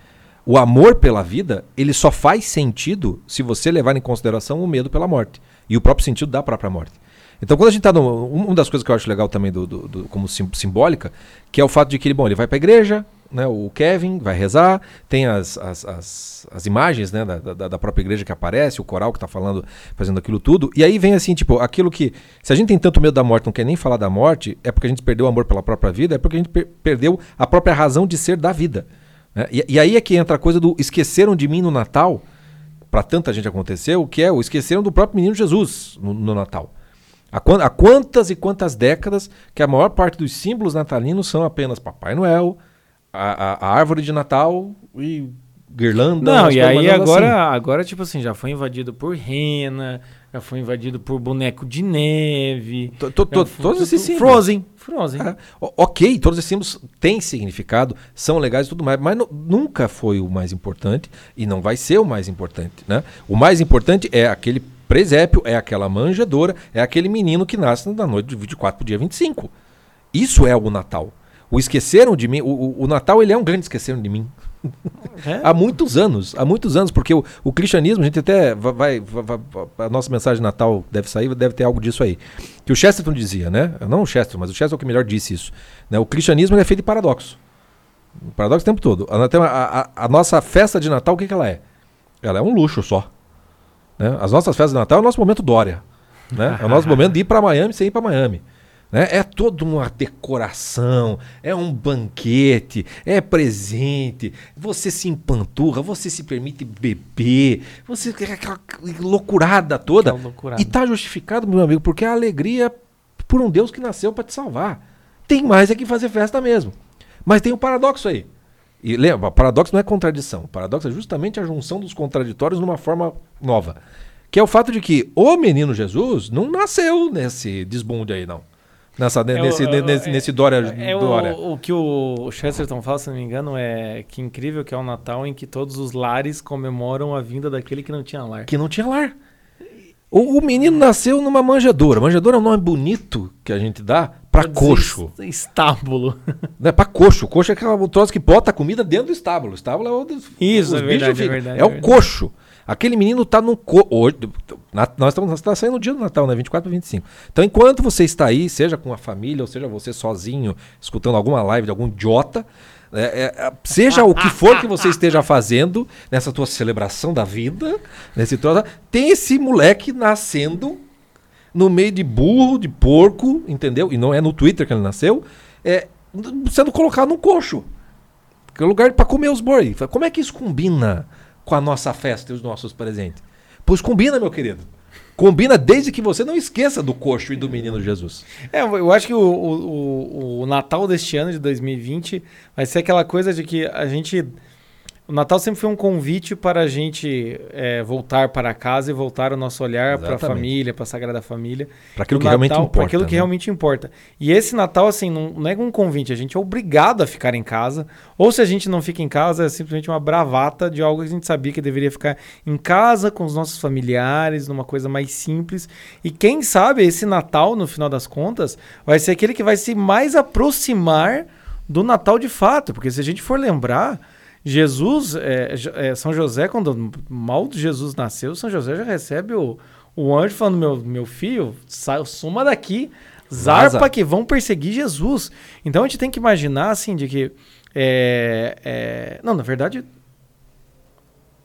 O amor pela vida, ele só faz sentido se você levar em consideração o medo pela morte. E o próprio sentido da própria morte. Então, quando a gente está no. um- Uma das coisas que eu acho legal também do, do- do- como sim- simbólica, que é o fato de que ele, bom, ele vai para a igreja, né, o Kevin vai rezar, tem as, as, as, as imagens né, da, da, da própria igreja que aparece, o coral que está falando, fazendo aquilo tudo. E aí vem assim, tipo, aquilo que. Se a gente tem tanto medo da morte, não quer nem falar da morte, é porque a gente perdeu o amor pela própria vida, é porque a gente per- perdeu a própria razão de ser da vida. Né? E, e aí é que entra a coisa do esqueceram de mim no Natal, para tanta gente aconteceu, que é o esqueceram do próprio menino Jesus no, no Natal. Há, há quantas e quantas décadas que a maior parte dos símbolos natalinos são apenas Papai Noel, a, a- a árvore de Natal e guirlanda. Não, e aí agora, assim. agora, tipo assim, já foi invadido por rena, já foi invadido por boneco de neve. To- to- to- já foi- todos esses símbolos. Frozen. Frozen. O- ok, todos esses símbolos têm significado, são legais e tudo mais, mas nu- nunca foi o mais importante e não vai ser o mais importante. Né? O mais importante é aquele presépio, é aquela manjedoura, é aquele menino que nasce na noite de 24 para o dia 25. Isso é o Natal. O esqueceram de mim, o, o- o Natal ele é um grande esqueceram de mim. É? Há muitos anos, há muitos anos, porque o, o cristianismo, a gente até vai, vai- vai- a nossa mensagem de Natal deve sair, deve ter algo disso aí. Que o Chesterton dizia, né? Não o Chesterton, mas o Chesterton é o que melhor disse isso. Né? O cristianismo é feito de paradoxo. Paradoxo o tempo todo. A, a- a- a nossa festa de Natal, o que, que ela é? Ela é um luxo só. né? As nossas festas de Natal é o nosso momento Dória. Né? É o nosso momento de ir para Miami sem ir para Miami. Né? É toda uma decoração, é um banquete, é presente, você se empanturra, você se permite beber, você aquela loucurada toda. Aquela loucurada. E tá justificado, meu amigo, porque é a alegria por um Deus que nasceu para te salvar. Tem mais é que fazer festa mesmo. Mas tem um paradoxo aí. E lembra, paradoxo não é contradição. Paradoxo é justamente a junção dos contraditórios numa forma nova. Que é o fato de que o menino Jesus não nasceu nesse desbunde aí, não. Nessa, É o- nesse, é- nesse, é- nesse Dória. É Dória. o, o que o Chesterton fala, se não me engano, é que incrível que é o Natal em que todos os lares comemoram a vinda daquele que não tinha lar. Que não tinha lar. O, o menino nasceu numa manjedoura. Manjedoura é um nome bonito que a gente dá dizer, coxo. es- Estábulo. Né, pra coxo. Coxo é aquele troço que bota a comida dentro do estábulo. O estábulo é o Isso, é verdade, é verdade, É é o verdade. coxo. Aquele menino tá no co hoje, na- nós estamos tá saindo no dia do Natal, né? 24 para 25. Então, enquanto você está aí, seja com a família, ou seja você sozinho, escutando alguma live de algum idiota, é, é, é, seja o que for que você esteja fazendo nessa tua celebração da vida, nesse troço, tem esse moleque nascendo no meio de burro, de porco, entendeu? E não é no Twitter que ele nasceu, é sendo colocado num coxo. Que é o lugar para comer os boi. Como é que isso combina com a nossa festa e os nossos presentes? Pois combina, meu querido. Combina desde que você não esqueça do coxo e do menino Jesus. É, eu acho que o, o, o- Natal deste ano, de 2020, vai ser aquela coisa de que a gente. O Natal sempre foi um convite para a gente é, voltar para casa e voltar o nosso olhar para a família, para a Sagrada Família. Para aquilo O que realmente Natal- importa. Pra aquilo que né? realmente importa. E esse Natal, assim, não, não é um convite, a gente é obrigado a ficar em casa. Ou se a gente não fica em casa, é simplesmente uma bravata de algo que a gente sabia que deveria ficar em casa com os nossos familiares, numa coisa mais simples. E quem sabe esse Natal, no final das contas, vai ser aquele que vai se mais aproximar do Natal de fato, porque se a gente for lembrar, Jesus, é, é, São José, quando mal Jesus nasceu, São José já recebe o, o anjo falando: meu, meu filho, sai, suma daqui, zarpa Vaza. que vão perseguir Jesus. Então a gente tem que imaginar assim, de que. É, é, não, na verdade,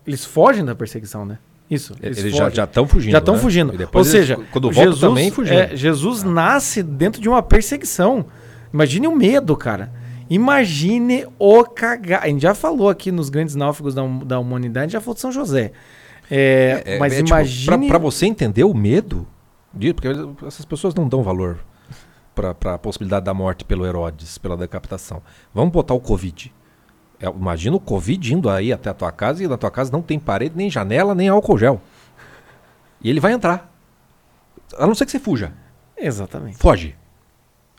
eles fogem da perseguição, né? Isso. Eles, eles já estão fugindo. Já estão né? fugindo. Ou seja, quando Jesus, também fugindo. É, Jesus ah. nasce dentro de uma perseguição. Imagine o medo, cara. Imagine o cagar. A gente já falou aqui nos grandes náufragos da, da humanidade, já falou de São José. É, é, mas é, tipo, imagine. Tipo, para você entender o medo, porque essas pessoas não dão valor para a possibilidade da morte pelo Herodes, pela decapitação. Vamos botar o Covid. É, imagina o Covid indo aí até a tua casa e na tua casa não tem parede, nem janela, nem álcool gel. E ele vai entrar. A não ser que você fuja. Exatamente. Foge.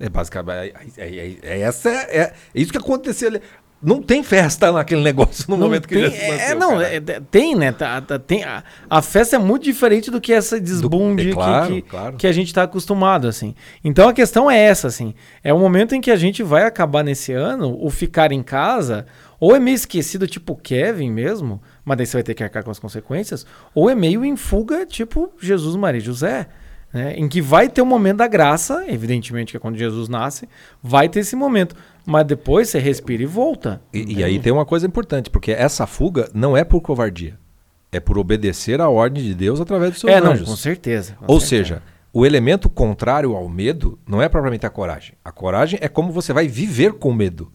É basicamente. É, é, é, é essa é, é, isso que aconteceu ali. Não tem festa naquele negócio no não momento que ele nasceu, é, Não, é, tem, né? Tá, tá, tem, a, a, festa é muito diferente do que essa desbunde do, claro, que, que, claro. que, a gente está acostumado, assim. Então a questão é essa, assim. É o momento em que a gente vai acabar nesse ano, o ficar em casa, ou é meio esquecido, tipo Kevin mesmo, mas daí você vai ter que arcar com as consequências, ou é meio em fuga, tipo Jesus, Maria e José. Né? Em que vai ter o um momento da graça, evidentemente que é quando Jesus nasce, vai ter esse momento. Mas depois você respira e volta. E, e aí tem uma coisa importante, porque essa fuga não é por covardia. É por obedecer à ordem de Deus através dos seus é, anjos. Não, com certeza. Com Ou certeza. seja, o elemento contrário ao medo não é propriamente a coragem. A coragem é como você vai viver com medo.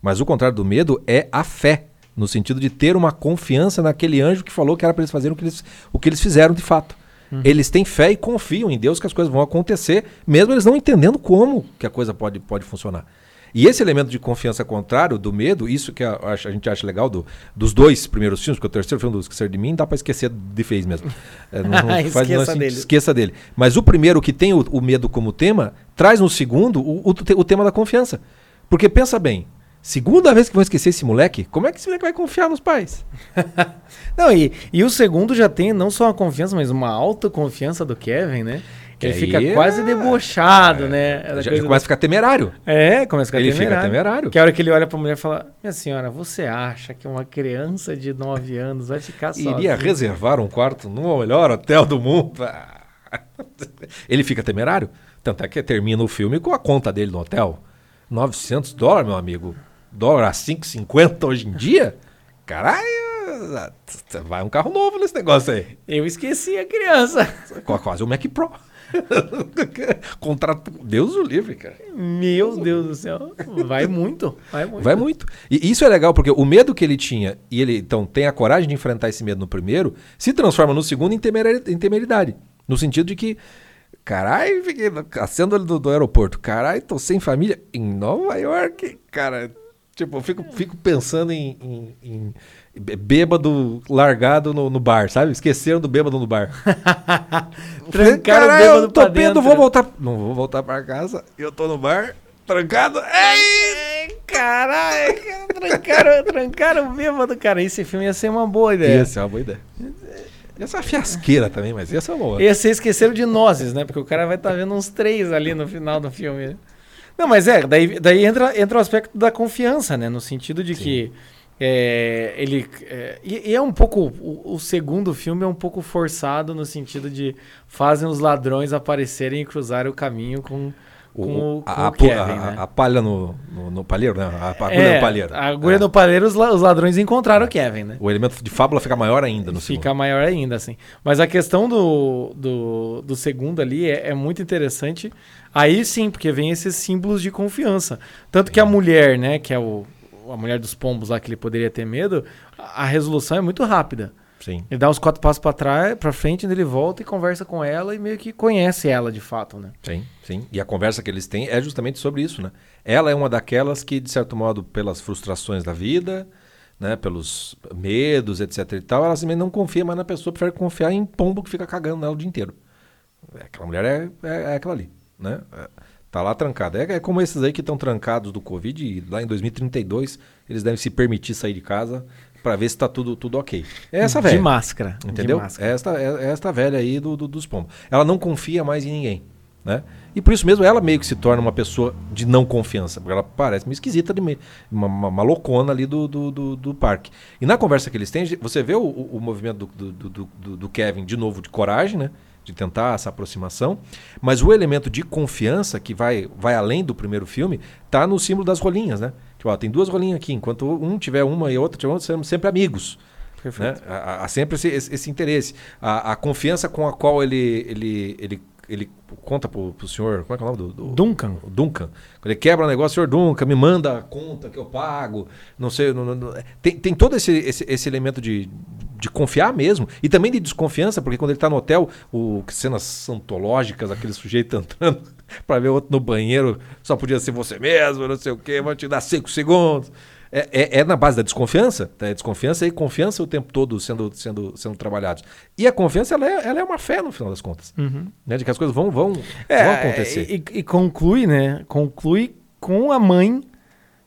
Mas o contrário do medo é a fé, no sentido de ter uma confiança naquele anjo que falou que era para eles fazerem o que eles, o que eles fizeram de fato. Uhum. Eles têm fé e confiam em Deus que as coisas vão acontecer, mesmo eles não entendendo como que a coisa pode, pode funcionar. E esse elemento de confiança contrário, do medo, isso que a, a gente acha legal do, dos dois primeiros filmes, porque o terceiro filme do Esquecer de Mim dá para esquecer de vez mesmo. É, não, não faz, esqueça, assim, dele. esqueça dele. Mas o primeiro, que tem o, o medo como tema, traz no segundo o, o, o tema da confiança. Porque pensa bem, Segunda vez que vão esquecer esse moleque, como é que esse moleque vai confiar nos pais? não, e, e o segundo já tem não só uma confiança, mas uma autoconfiança do Kevin, né? Que ele fica é... quase debochado, é... né? Já, já começa a ficar temerário. É, começa a ficar ele temerário. Ele fica temerário. Que a hora que ele olha pra mulher e fala: Minha senhora, você acha que uma criança de 9 anos vai ficar sozinha? Iria reservar um quarto no melhor hotel do mundo? ele fica temerário. Tanto é que termina o filme com a conta dele no hotel. 900 dólares, meu amigo dólar a 5,50 hoje em dia, caralho, vai um carro novo nesse negócio aí. Eu esqueci a criança. Quase um Mac Pro. Contrato. Deus o livre, cara. Meu Deus do céu. Vai muito. Vai muito. Vai muito. E isso é legal, porque o medo que ele tinha, e ele então tem a coragem de enfrentar esse medo no primeiro, se transforma no segundo em temeridade. No sentido de que Caralho, fiquei acendo do, do aeroporto. Caralho, tô sem família em Nova York. Cara, Tipo, eu fico, fico pensando em, em, em bêbado largado no, no, bar, sabe? Esqueceram do bêbado no bar. Trancaram o bêbado eu tô pra dentro. vou voltar. Não vou voltar pra casa. Eu tô no bar, trancado. Ei! Caralho, trancaram, trancaram o bêbado, cara. Esse filme ia ser uma boa ideia. Ia ser uma boa ideia. Ia ser uma fiasqueira também, mas ia ser uma boa. Ia ser esqueceram de nozes, né? Porque o cara vai estar tá vendo uns três ali no final do filme. Não, mas é, daí, daí entra, entra o aspecto da confiança, né? No sentido de Sim. que é, ele. É, e, e, é um pouco. O, o, segundo filme é um pouco forçado no sentido de fazem os ladrões aparecerem e cruzarem o caminho com. Com o, com a, o Kevin, a, né? a, palha no, no, no, palheiro, né? A agulha é, no palheiro. A agulha é. no palheiro, os, os ladrões encontraram o Kevin, né? O elemento de fábula fica maior ainda no Fica segundo. maior ainda, assim. Mas a questão do, do, do segundo ali é, é muito interessante Aí sim, porque vem esses símbolos de confiança. Tanto que a mulher, né, que é o, a mulher dos pombos lá que ele poderia ter medo, a resolução é muito rápida. Sim. Ele dá uns quatro passos para trás, para frente, ele volta e conversa com ela e meio que conhece ela de fato, né? Sim, sim. E a conversa que eles têm é justamente sobre isso, né? Ela é uma daquelas que, de certo modo, pelas frustrações da vida, né, pelos medos, etc e tal, ela simplesmente não confia mais na pessoa, prefere confiar em pombo que fica cagando nela o dia inteiro. Aquela mulher é, é, é aquela ali né? É, tá lá trancado. É, é como esses aí que estão trancados do Covid e lá em 2032 eles devem se permitir sair de casa para ver se está tudo, tudo ok. É essa velha. De máscara. Entendeu? De máscara. É esta, é, é esta velha aí do, do, dos pombos. Ela não confia mais em ninguém. né? E por isso mesmo ela meio que se torna uma pessoa de não confiança, porque ela parece meio esquisita, de meio, uma, uma, uma loucona ali do, do, do, do, parque. E na conversa que eles têm, você vê o, o, o movimento do, do, do, do Kevin de novo de coragem, né? De tentar essa aproximação, mas o elemento de confiança que vai, vai além do primeiro filme tá no símbolo das rolinhas, né? Tipo, ó, tem duas rolinhas aqui, enquanto um tiver uma e outra tiver outra, seremos sempre amigos. Né? Há, há, sempre esse, esse, esse interesse. A, a, confiança com a qual ele, ele, ele ele conta pro, pro senhor, como é que é o nome do, do Duncan. Duncan. Quando ele quebra o negócio, senhor Duncan, me manda a conta que eu pago, não sei. Não, não, tem, tem todo esse, esse, esse, elemento de, de confiar mesmo. E também de desconfiança, porque quando ele tá no hotel, o, cenas santológicas, aquele sujeito entrando para ver outro no banheiro, só podia ser você mesmo, não sei o quê, vou te dar cinco segundos. É, é, é, na base da desconfiança, tá? é desconfiança e confiança o tempo todo sendo, sendo, sendo trabalhados. E a confiança, ela é, ela é uma fé no final das contas. Uhum. Né? De que as coisas vão, vão, é, vão acontecer. E, e, conclui, né? Conclui com a mãe,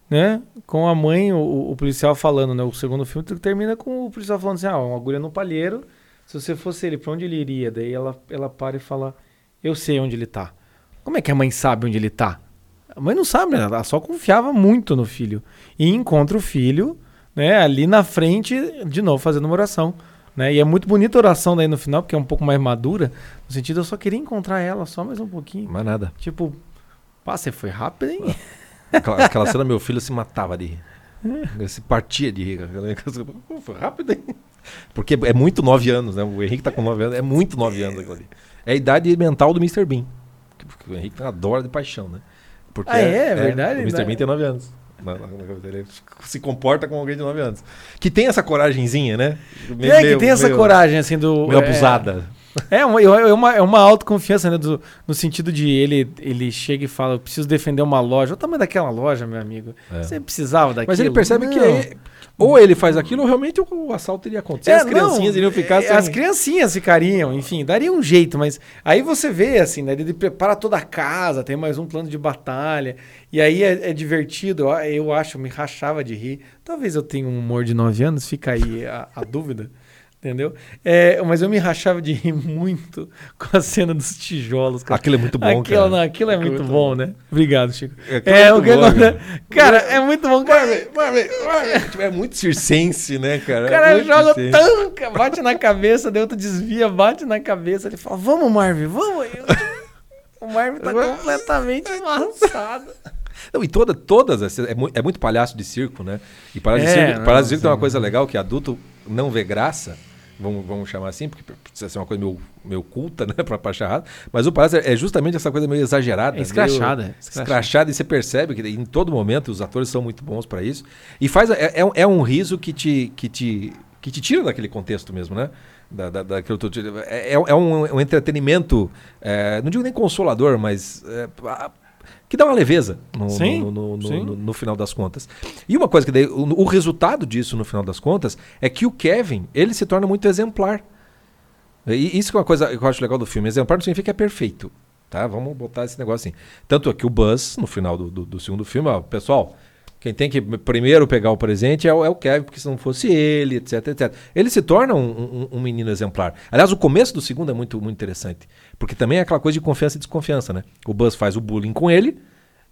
né? Com a mãe, o, o, policial falando, né? O segundo filme termina com o policial falando assim, ah, uma agulha no palheiro, se você fosse ele, pra onde ele iria? Daí ela, ela para e fala, eu sei onde ele tá. Como é que a mãe sabe onde ele tá? A mãe não sabe, né? Ela só confiava muito no filho. E encontra o filho, né, ali na frente, de novo, fazendo uma oração. Né? E é muito bonita a oração daí no final, porque é um pouco mais madura, no sentido eu só queria encontrar ela só mais um pouquinho. Mais nada. Tipo, pá, você foi rápido, hein? Aquela, aquela cena, meu filho se matava de rir. Se partia de rir. Foi rápido, hein? Porque é muito nove anos, né? O Henrique tá com nove anos, é muito nove anos aquilo ali. É a idade mental do Mr. Bean. O Henrique adora de paixão, né? Porque ah, é? É, é verdade? O Mr. Bean tem 9 anos. Se comporta como alguém de 9 anos. Que tem essa coragenzinha, né? Meio, é, que tem essa coragem, assim, do. Meio é, abusada. É uma, é uma, é uma autoconfiança, né? Do, no sentido de ele, ele chega e fala: Eu preciso defender uma loja. O tamanho daquela loja, meu amigo. É. Você precisava daquilo. Mas ele percebe não. que é, ou ele faz aquilo, ou realmente o, assalto iria acontecer. É, as criancinhas não, iriam ficar. Sem... As criancinhas ficariam, enfim, daria um jeito, mas aí você vê, assim, né? Ele prepara toda a casa, tem mais um plano de batalha. E aí é, é divertido, eu, eu acho, me rachava de rir. Talvez eu tenha um humor de 9 anos, fica aí a, a dúvida. Entendeu? É, mas eu me rachava de rir muito com a cena dos tijolos. Cara. Aquilo é muito bom, aquilo, cara. Não, aquilo é, muito, muito bom, bom, né? Obrigado, Chico. É, é o que bom, cara. cara, é muito bom, cara. É muito circense, né, cara? O cara joga tanca, bate na cabeça, daí outro desvia, bate na cabeça. Ele fala, vamos, Marvin, vamos. Eu, o Marvin tá completamente avançado. Não, e toda, todas, é, muito, é muito palhaço de circo, né? E palhaço de é, circo, palhaço de circo tem uma coisa legal que adulto não vê graça vamos, vamos chamar assim, porque precisa ser uma coisa meio, meio culta, né, para charrada. Mas o palhaço é justamente essa coisa meio exagerada. É escrachada. Meio, escrachada. E você percebe que em todo momento os atores são muito bons para isso. E faz é, é, é, um riso que te, que, te, que te tira daquele contexto mesmo, né? Da, da, daquilo tudo. É, é, é um, um entretenimento, é, não digo nem consolador, mas é, que dá uma leveza no, sim, no, no, no, no, final das contas. E uma coisa que daí, o, o, resultado disso no final das contas é que o Kevin ele se torna muito exemplar. E isso que é uma coisa que eu acho legal do filme. Exemplar não significa que é perfeito. Tá? Vamos botar esse negócio assim. Tanto é que o Buzz, no final do, do, do segundo filme, ó, pessoal, quem tem que primeiro pegar o presente é o, é o, Kevin, porque se não fosse ele, etc, etc. Ele se torna um, um, um, menino exemplar. Aliás, o começo do segundo é muito, muito interessante. Porque também é aquela coisa de confiança e desconfiança, né? O Buzz faz o bullying com ele,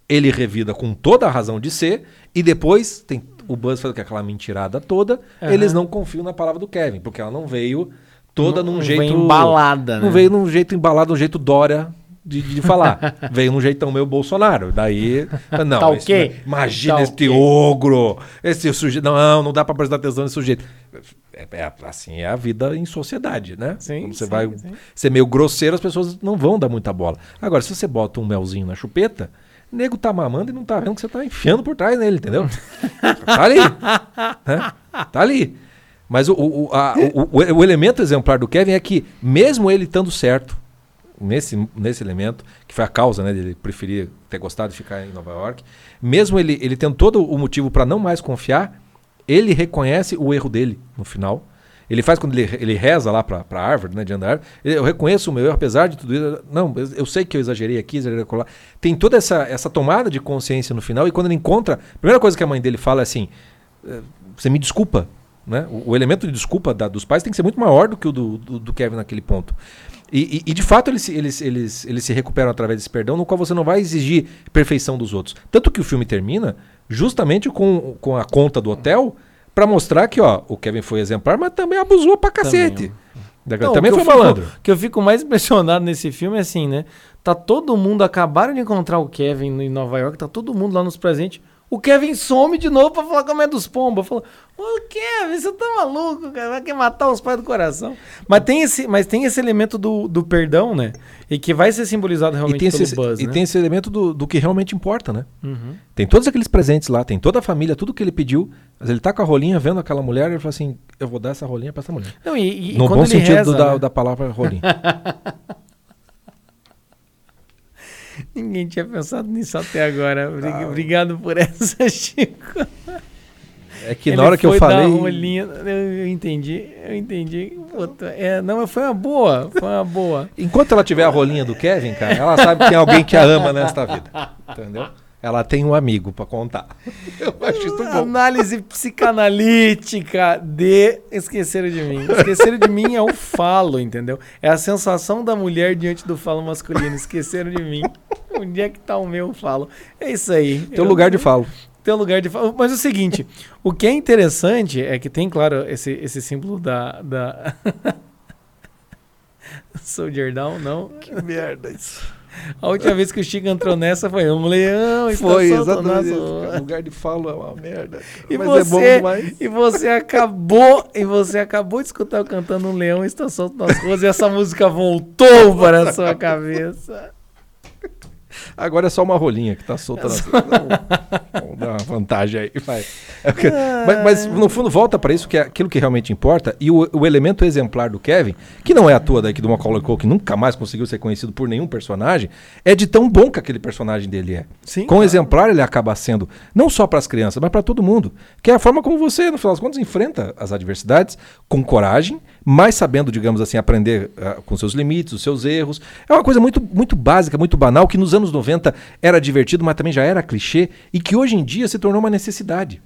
ele revida com toda a razão de ser, e depois tem o Buzz faz aquela mentirada toda, uhum. eles não confiam na palavra do Kevin, porque ela não veio toda não, num jeito. embalada, Não né? veio num jeito embalado, num jeito Dória de, de falar. Veio num jeitão meio Bolsonaro. Daí. Não, tá okay. imagina tá este okay. ogro, esse sujeito. Não, não dá para prestar atenção nesse sujeito. É, é, assim é a vida em sociedade, né? Sim, Quando você sim, vai sim. ser meio grosseiro, as pessoas não vão dar muita bola. Agora, se você bota um melzinho na chupeta, nego tá mamando e não tá vendo que você tá enfiando por trás nele, entendeu? tá ali. Né? Tá ali. Mas o, o, a, o, o, o elemento exemplar do Kevin é que, mesmo ele estando certo, nesse, nesse elemento, que foi a causa né, dele preferir ter gostado de ficar em Nova York. Mesmo ele, ele tendo todo o motivo para não mais confiar, ele reconhece o erro dele no final. Ele faz quando ele, ele reza lá para Harvard, né, de andar. Eu reconheço o meu erro, apesar de tudo isso. Não, eu sei que eu exagerei aqui, exagerei lá. Tem toda essa, essa tomada de consciência no final. E quando ele encontra. A primeira coisa que a mãe dele fala é assim: eh, Você me desculpa, Né? O, o elemento de desculpa da- dos pais tem que ser muito maior do que o do, do- do Kevin naquele ponto. E, e- e, de fato eles, se- eles, eles, eles se recuperam através desse perdão, no qual você não vai exigir perfeição dos outros. Tanto que o filme termina justamente com, com a conta do hotel para mostrar que ó, o Kevin foi exemplar, mas também abusou pra cacete. Também, Não, também foi fico- malandro. O que eu fico mais impressionado nesse filme é assim, né? Tá todo mundo, acabaram de encontrar o Kevin em Nova York, tá todo mundo lá nos presentes. O Kevin some de novo pra falar com a mãe dos pombos. Fala, ô Kevin, você tá maluco, cara? Vai querer matar os pais do coração. Mas tem esse, mas tem esse elemento do, do perdão, né? E que vai ser simbolizado realmente pelo esse, Buzz, e né? tem esse elemento do, do que realmente importa, né? Uhum. Tem todos aqueles presentes lá, tem toda a família, tudo que ele pediu. Mas ele tá com a rolinha vendo aquela mulher e ele fala assim: Eu vou dar essa rolinha pra essa mulher. Não, e, e no bom sentido reza, da, né? da palavra rolinha. Ninguém tinha pensado nisso até agora. Obrig-. Obrigado por essa, Chico. É que Ele na hora que eu falei. rolinha, eu, eu entendi, eu entendi. Puta, é, não, mas foi uma boa, foi uma boa. Enquanto ela tiver a rolinha do Kevin, cara, ela sabe que tem alguém que a ama nesta vida. Entendeu? Ela tem um amigo pra contar. Eu acho isso bom. Análise psicanalítica de Esqueceram de Mim. Esqueceram de Mim é o falo, entendeu? É a sensação da mulher diante do falo masculino. Esqueceram de mim. Onde é que tá o meu falo? É isso aí. Teu Eu- lugar de falo. Teu lugar de fala. Mas é o seguinte, o que é interessante é que tem, claro, esse, esse símbolo da... da... Soldier Down, não. Que merda isso. A última vez que o Chico entrou nessa foi um leão. está Foi, solto exatamente. cara. Lugar de falo é uma merda. E Mas é bom você, demais. e você acabou, e você acabou de escutar eu cantando um leão está solto nas ruas e essa música voltou para a sua cabeça. Agora é só uma rolinha que tá solta na Vamos vamos dar uma vantagem aí, vai. É porque- mas, mas, no fundo volta pra isso que é aquilo que realmente importa e o, o elemento exemplar do Kevin, que não é à toa daqui do Macaulay Culkin, nunca mais conseguiu ser conhecido por nenhum personagem, é de tão bom que aquele personagem dele é. Sim, Com exemplar ele acaba sendo não só para as crianças, mas para todo mundo, que é a forma como você, no final das contas, enfrenta as adversidades com coragem, mas sabendo, digamos assim, aprender ah, com seus limites, os seus erros. É uma coisa muito, muito básica, muito banal, que nos anos 90 era divertido, mas também já era clichê, e que hoje em dia se tornou uma necessidade.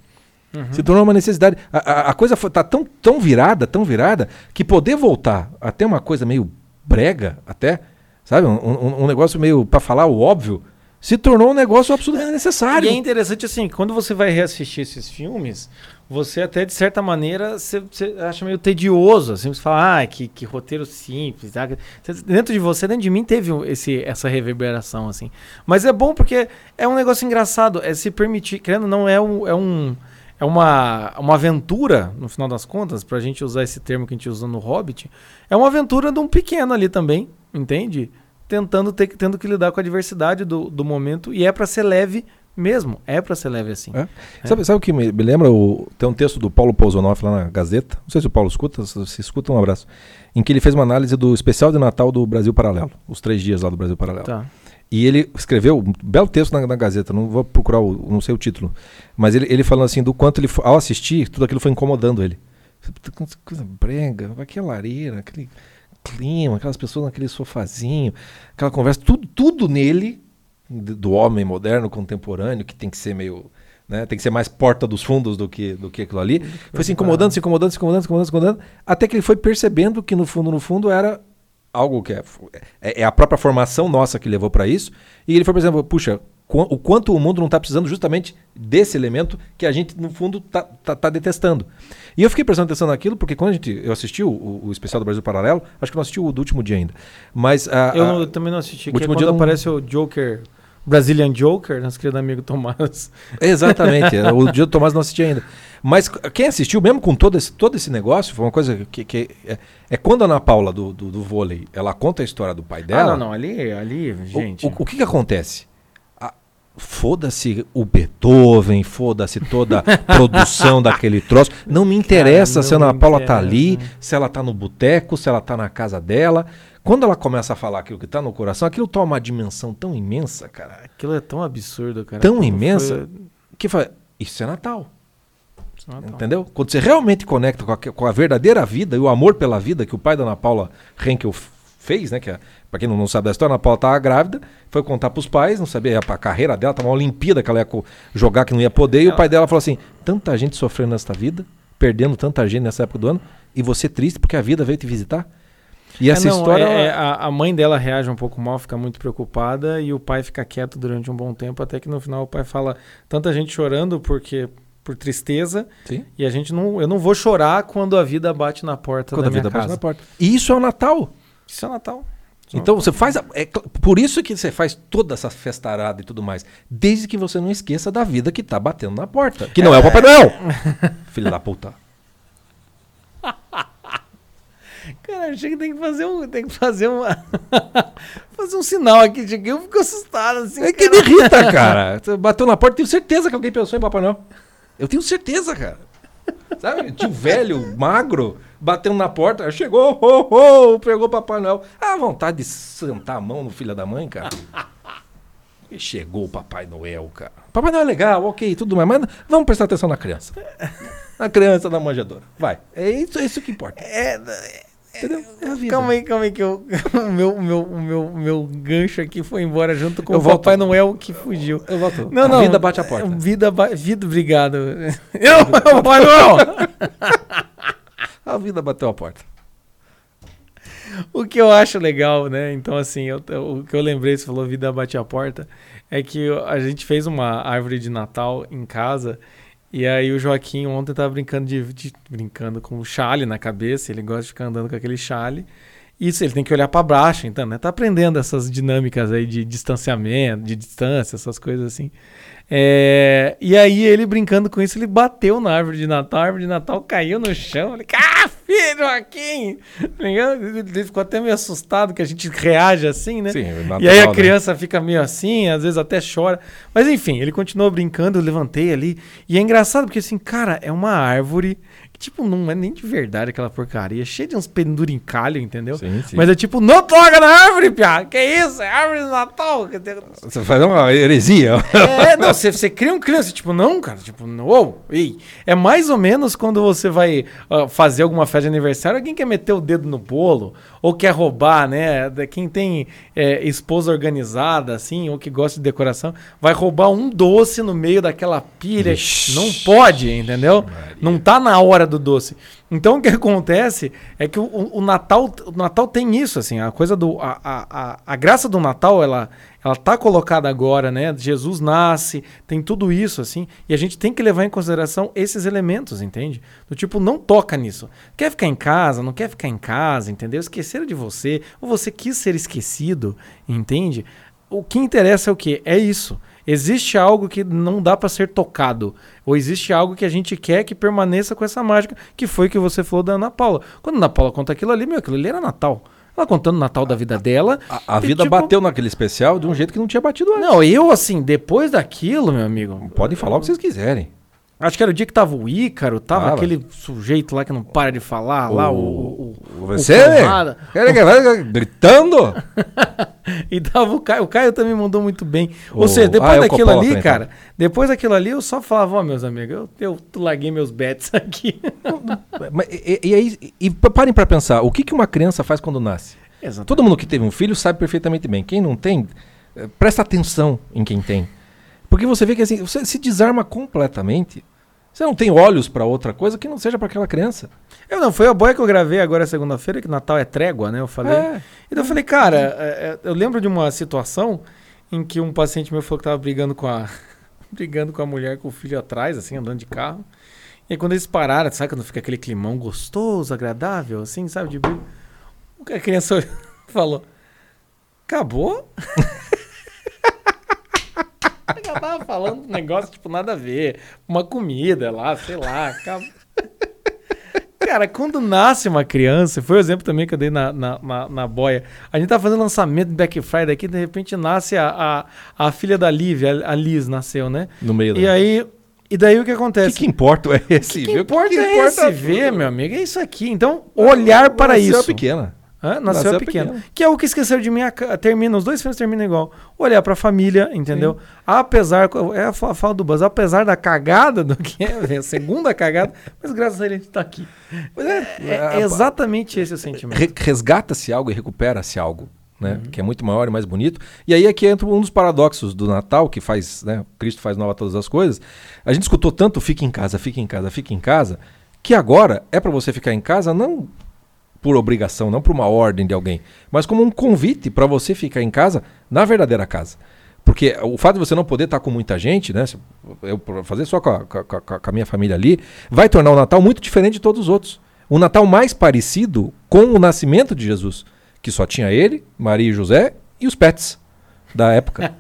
Se tornou uma necessidade. A, a- a coisa está tão, tão virada, tão virada, que poder voltar até uma coisa meio brega, até, sabe? Um, um- um negócio meio, para falar o óbvio, se tornou um negócio absolutamente necessário. E é interessante assim, quando você vai reassistir esses filmes, você até de certa maneira você, você acha meio tedioso, assim, você fala, ah, que, que roteiro simples. ah, que-" Você- Dentro de você, dentro de mim teve esse, essa reverberação assim. Mas é bom porque é um negócio engraçado, é se permitir, querendo não é um é um é uma, uma aventura, no final das contas, pra gente usar esse termo que a gente usa no Hobbit, é uma aventura de um pequeno ali também, entende? Tentando ter, tendo que lidar com a diversidade do, do momento, e é pra ser leve mesmo, é pra ser leve assim. É. Sabe, sabe o que me, me lembra? O, tem um texto do Paulo Pousonoff lá na Gazeta. Não sei se o Paulo escuta, se se escuta, um abraço. Em que ele fez uma análise do especial de Natal do Brasil Paralelo. Os três dias lá do Brasil Paralelo. Tá. E ele escreveu um belo texto na, na Gazeta, não vou procurar, o, não sei o título. Mas ele, ele falando assim do quanto ele, ao assistir, tudo aquilo foi incomodando ele. Coisa- brega, aquela lareira, aquele clima, aquelas pessoas naquele sofazinho, aquela conversa, tudo, tudo nele, do homem moderno, contemporâneo, que tem que ser meio. Né, tem que ser mais porta dos fundos do que, do que aquilo ali. Foi se incomodando, se incomodando, se incomodando, se incomodando, se incomodando, até que ele foi percebendo que no fundo, no fundo, era algo que é, é, é a própria formação nossa que levou para isso. E ele foi, por exemplo, puxa, o quanto o mundo não está precisando justamente desse elemento que a gente, no fundo, tá, tá, tá detestando. E eu fiquei prestando atenção naquilo, porque quando a gente, eu assisti o, o, o especial do Brasil Paralelo, acho que não assisti o do último dia ainda. Mas a, Eu, a- não- eu também não assisti, que é último quando dia não- aparece o Joker, Brazilian Joker, nosso querido amigo Tomás. Exatamente. é, o dia do Tomás não assisti ainda. Mas quem assistiu, mesmo com todo esse, todo esse negócio, foi uma coisa que. que é, é quando a Ana Paula do, do, do vôlei ela conta a história do pai Ah, dela. não, não, ali, ali, o- gente. O, o que, que acontece? Foda-se o Beethoven, foda-se toda a produção daquele troço. Não me interessa não se a Ana Paula tá interessa. ali, se ela tá no boteco, se ela tá na casa dela. Quando ela começa a falar aquilo que tá no coração, aquilo toma uma dimensão tão imensa, cara. Aquilo é tão absurdo, cara. Tão Aquilo imensa. foi- Que fala, isso é Natal. Ah, tá. Entendeu? Quando você realmente conecta com a, com a verdadeira vida e o amor pela vida que o pai da Ana Paula Henkel fez, né? Que é, pra quem não, sabe da história, a Paula tava grávida, foi contar pros pais, não sabia a, carreira dela, tava uma Olimpíada que ela ia jogar que não ia poder, e o Ela- pai dela falou assim: tanta gente sofrendo nesta vida perdendo tanta gente nessa época do ano, e você triste porque a vida veio te visitar? E essa É, não, história. é- é, a, a mãe dela reage um pouco mal, fica muito preocupada e o pai fica quieto durante um bom tempo, até que no final o pai fala tanta gente chorando porque por tristeza Sim. e a gente não, eu não vou chorar quando a vida bate na porta Quando da a vida minha bate casa. na porta. E isso é o Natal. Isso é Natal. Então você faz. a- é por isso que você faz toda essa festarada e tudo mais. Desde que você não esqueça da vida que tá batendo na porta. Que não é o Papai Noel. Filho da puta. Cara, achei que tem que fazer um, tem que fazer uma fazer um sinal aqui, cheguei, eu fico assustado assim. É que me irrita, cara. Bateu na porta, tenho certeza que alguém pensou em Papai Noel. Eu tenho certeza, cara. Sabe, tio velho, magro, batendo na porta, chegou, ho, ho, pegou Papai Noel. Ah, vontade de sentar a mão no filho da mãe, cara. E chegou o Papai Noel, cara. Papai Noel é legal, ok, tudo mais, mas vamos prestar atenção na criança. Na criança da manjadora. Vai. É isso, é isso que importa. É, Entendeu? É a vida. calma aí, calma aí que eu, o meu, o meu, o meu, o meu gancho aqui foi embora junto com Eu o volto. Papai Noel que fugiu. Eu volto. Não, a não. vida bate a porta. Vida, ba- vida, obrigado. Eu, Papai Noel. A vida bateu a porta. O que eu acho legal, né? Então, assim, eu- eu- o que eu lembrei, você falou vida bate a porta, é que a gente fez uma árvore de Natal em casa. E aí o Joaquim ontem tava brincando de, de- brincando com o chale na cabeça, ele gosta de ficar andando com aquele chale. Isso, ele tem que olhar para baixo, então, né? Tá aprendendo essas dinâmicas aí de distanciamento, de distância, essas coisas assim. É, e aí ele brincando com isso, ele bateu na árvore de Natal, a árvore de Natal caiu no chão. Ele, ah, filho, Joaquim! Tá? Ele ficou até meio assustado que a gente reage assim, né? Sim, E aí a né? criança fica meio assim, às vezes até chora. Mas enfim, ele continuou brincando, eu levantei ali. E é engraçado porque assim, cara, é uma árvore tipo, não é nem de verdade aquela porcaria. Cheia de uns pendurincalhos, entendeu? Sim, sim. Mas é tipo, não toca na árvore, piá! Que isso? É árvore de Natal! Você faz uma heresia. É, não, você, você cria um criança, tipo, não, cara, tipo, uou, ei. É mais ou menos quando você vai ah, fazer alguma festa de aniversário, alguém quer meter o dedo no bolo, ou quer roubar, né? Quem tem é, esposa organizada, assim, ou que gosta de decoração, vai roubar um doce no meio daquela pilha. Ixi. Não pode, entendeu? Não tá na hora do doce. Então o que acontece é que o, o- Natal, o Natal tem isso, assim, a coisa do. A, a, a, a graça do Natal, ela, ela tá colocada agora, né? Jesus nasce, tem tudo isso, assim, e a gente tem que levar em consideração esses elementos, entende? Do tipo, não toca nisso. Quer ficar em casa, não quer ficar em casa, entendeu? Esqueceram de você, ou você quis ser esquecido, entende? O que interessa é o quê? É isso. Existe algo que não dá para ser tocado. Ou existe algo que a gente quer que permaneça com essa mágica, que foi o que você falou da Ana Paula. Quando a Ana Paula conta aquilo ali, meu, aquilo ali era Natal. Ela contando o Natal da vida dela. A, a e, vida tipo, bateu naquele especial de um jeito que não tinha batido antes. Não, eu assim, depois daquilo, meu amigo. Podem falar o que vocês quiserem. Acho que era o dia que tava o Ícaro, tava Tava. aquele sujeito lá que não para de falar, lá o. o- o- Você? o vai gritando? E tava o Caio. O Caio também mandou muito bem. Ou O- seja, depois Ah, é o daquilo ali, também, cara, depois daquilo ali, eu só falava, ó, meus amigos, eu, eu larguei meus bets aqui. Mas, e, e aí, e parem pra pensar, o que, que uma criança faz quando nasce? Exato. Todo mundo que teve um filho sabe perfeitamente bem. Quem não tem, eh, presta atenção em quem tem. Porque você vê que assim, você se desarma completamente. Você não tem olhos pra outra coisa que não seja pra aquela criança. Eu não, foi a boia que eu gravei agora segunda-feira, que Natal é trégua, né? Eu falei. É. Então eu falei, cara, é, é, eu lembro de uma situação em que um paciente meu falou que tava brigando com a. brigando com a mulher com o filho atrás, assim, andando de carro. E aí quando eles pararam, sabe quando fica aquele climão gostoso, agradável, assim, sabe? De briga. A criança falou: Acabou? Ela tava falando um negócio, tipo, nada a ver. Uma comida lá, sei lá. Cara, quando nasce uma criança, foi o exemplo também que eu dei na, na, na, na boia. A gente tá fazendo lançamento de Black Friday aqui, de repente nasce a, a, a filha da Lívia, a Liz nasceu, né? No meio E aí, e daí o que O acontece? que, que importa é esse? O que viu? importa é importa esse ver, meu amigo, é isso aqui. Então, olhar para isso. pequena. Hã? Nasceu, Nasceu a pequena. pequena. Que é o que esqueceram de mim. Termina, os dois filmes terminam igual. Olhar pra família, entendeu? Apesar. É a fa- fala do Buzz. Apesar da cagada do que é, a segunda cagada, mas graças a ele a gente tá aqui. Pois é, É, é exatamente esse o sentimento. Re- resgata-se algo e recupera-se algo, né? Uhum. Que é muito maior e mais bonito. E aí é que entra um dos paradoxos do Natal, que faz, né? Cristo faz nova todas as coisas. A gente escutou tanto fique em casa, fique em casa, fique em casa, que agora é para você ficar em casa não por obrigação, não por uma ordem de alguém, mas como um convite para você ficar em casa na verdadeira casa. Porque o fato de você não poder estar com muita gente, né? Eu fazer só com a, com, a, com a, minha família ali, vai tornar o Natal muito diferente de todos os outros. O Natal mais parecido com o nascimento de Jesus, que só tinha ele, Maria e José e os pets da época.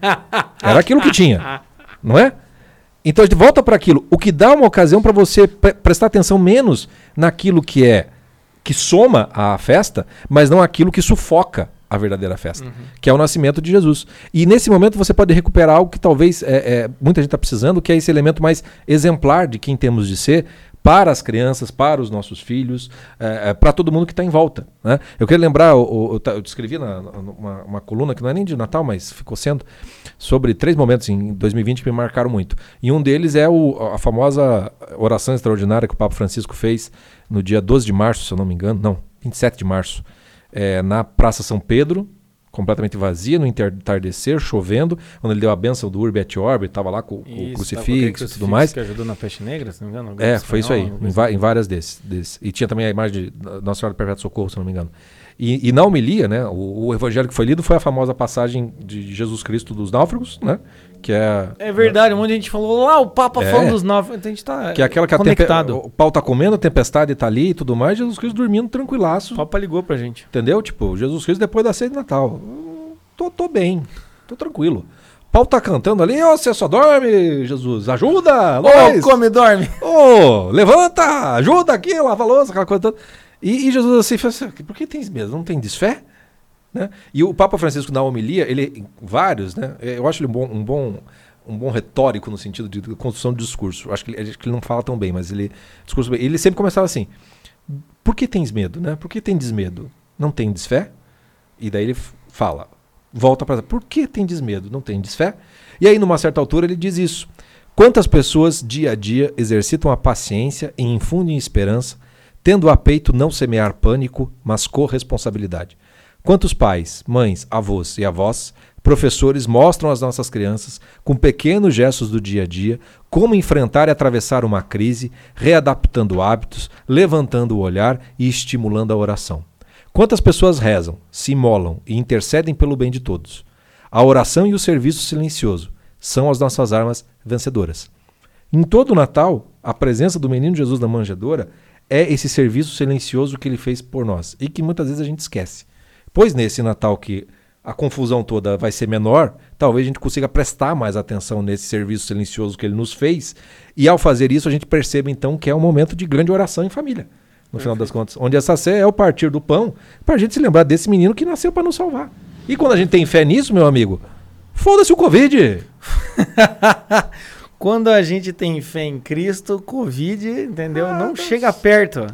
Era aquilo que tinha, não é? Então a gente volta para aquilo. O que dá uma ocasião para você pre prestar atenção menos naquilo que é que soma a festa, mas não aquilo que sufoca a verdadeira festa, uhum. que é o nascimento de Jesus. E nesse momento você pode recuperar algo que talvez é, é, muita gente está precisando, que é esse elemento mais exemplar de quem temos de ser para as crianças, para os nossos filhos, é, é para todo mundo que está em volta. Né? Eu queria lembrar, eu, eu, eu escrevi na, uma, uma, coluna que não é nem de Natal, mas ficou sendo, sobre três momentos em 2020 que me marcaram muito. E um deles é o, a famosa oração extraordinária que o Papa Francisco fez no dia 12 de março, se eu não me engano, não, 27 de março, é, na Praça São Pedro, completamente vazia, no entardecer, chovendo, quando ele deu a benção do Urbi et Orbi, estava lá com, com o crucifixo e tudo mais. que ajudou na peste negra, se não me engano? É, foi isso aí, em, em, várias desses, desses, E tinha também a imagem de Nossa Senhora do Perpétuo Socorro, se não me engano. E, e na homilia, né, o, o, evangelho que foi lido foi a famosa passagem de Jesus Cristo dos náufragos, né, que é... É verdade, um monte de gente falou lá, o Papa é, falando dos náufragos, então a gente tá Que é aquela que conectado. o pau tá comendo, a tempestade tá ali e tudo mais, Jesus Cristo dormindo tranquilaço. O Papa ligou pra gente. Entendeu? Tipo, Jesus Cristo depois da ceia de Natal. Tô, tô bem, tô tranquilo. Pau tá cantando ali, ô, oh, você só dorme, Jesus, ajuda! Ô, oh, come dorme! Ô, oh, levanta, ajuda aqui, lava a louça, aquela coisa toda. E, e Jesus assim, assim, por que tens medo? Não tem desfé? Né? E o Papa Francisco na homilia, ele vários, né? Eu acho ele um bom, um bom, um bom retórico no sentido de construção de discurso. Acho que ele, acho que ele não fala tão bem, mas ele discurso bem. Ele sempre começava assim: Por que tens medo, né? Por que tem desmedo? Não tem desfé? E daí ele fala, volta para por que tem desmedo? Não tem desfé? E aí numa certa altura ele diz isso: Quantas pessoas dia a dia exercitam a paciência e infundem esperança tendo a peito não semear pânico, mas corresponsabilidade. Quantos pais, mães, avós e avós, professores mostram às nossas crianças, com pequenos gestos do dia a dia, como enfrentar e atravessar uma crise, readaptando hábitos, levantando o olhar e estimulando a oração. Quantas pessoas rezam, se imolam e intercedem pelo bem de todos. A oração e o serviço silencioso são as nossas armas vencedoras. Em todo o Natal, a presença do menino Jesus na manjedoura é esse serviço silencioso que ele fez por nós e que muitas vezes a gente esquece. Pois nesse Natal que a confusão toda vai ser menor, talvez a gente consiga prestar mais atenção nesse serviço silencioso que ele nos fez. E ao fazer isso, a gente perceba então que é um momento de grande oração em família, no final das contas. Onde essa sé é o partir do pão, para a gente se lembrar desse menino que nasceu para nos salvar. E quando a gente tem fé nisso, meu amigo, foda-se o Covid. Quando a gente tem fé em Cristo, Covid, entendeu? Ah, não chega perto.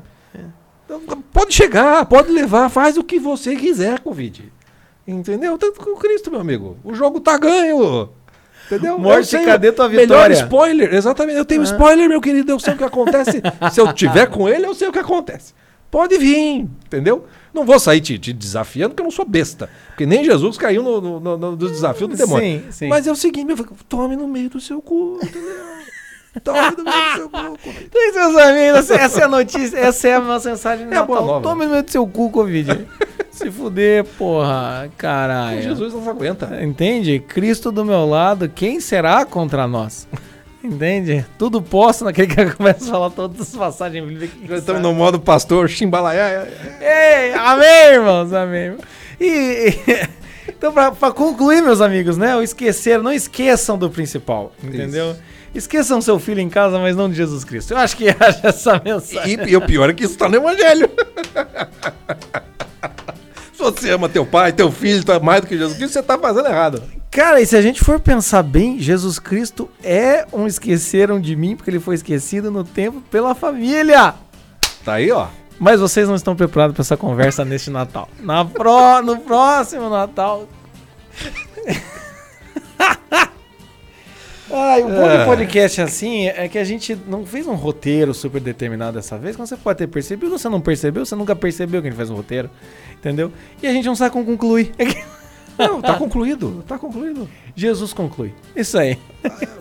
Pode chegar, pode levar, faz o que você quiser, Covid. Entendeu? Tanto com Cristo, meu amigo. O jogo tá ganho. Entendeu? Morte, cadê tua vitória? Melhor spoiler, exatamente. Eu tenho ah. spoiler, meu querido. Eu sei o que acontece. Se eu tiver com ele, eu sei o que acontece. Pode vir, entendeu? Não vou sair te, te, desafiando, porque eu não sou besta. Porque nem Jesus caiu no, no, no, no desafio do demônio. Sim, sim. Mas é o seguinte, meu tome no meio do seu cu, entendeu? Tome no meio do seu cu, Covid. Tem seus amigos, essa é a notícia, essa é a nossa mensagem de é Natal. Tome no meio do seu cu, Covid. Se fuder, porra, caralho. Jesus não aguenta. Entende? Cristo do meu lado, quem será contra nós? Entende? Tudo posso naquele que começa a falar todas as passagens bíblicas. Estamos no modo pastor, chimbalaia. Ei, amém, irmãos, amém. E, e então, para concluir, meus amigos, né? O esquecer, não esqueçam do principal, entendeu? Isso. Esqueçam seu filho em casa, mas não de Jesus Cristo. Eu acho que é essa mensagem. E, e o pior é que isso está no Evangelho. Se você ama teu pai, teu filho, tá mais do que Jesus Cristo, você está fazendo errado. Cara, e se a gente for pensar bem, Jesus Cristo é um esqueceram de mim, porque ele foi esquecido no tempo pela família. Tá aí, ó. Mas vocês não estão preparados para essa conversa neste Natal. Na pro, no próximo Natal. Ai, o bom é. podcast assim é que a gente não fez um roteiro super determinado dessa vez. Quando você pode ter percebido, você não percebeu, você nunca percebeu que a gente faz um roteiro. Entendeu? E a gente não sabe como concluir. Não, tá concluído, tá concluído. Jesus conclui. Isso aí.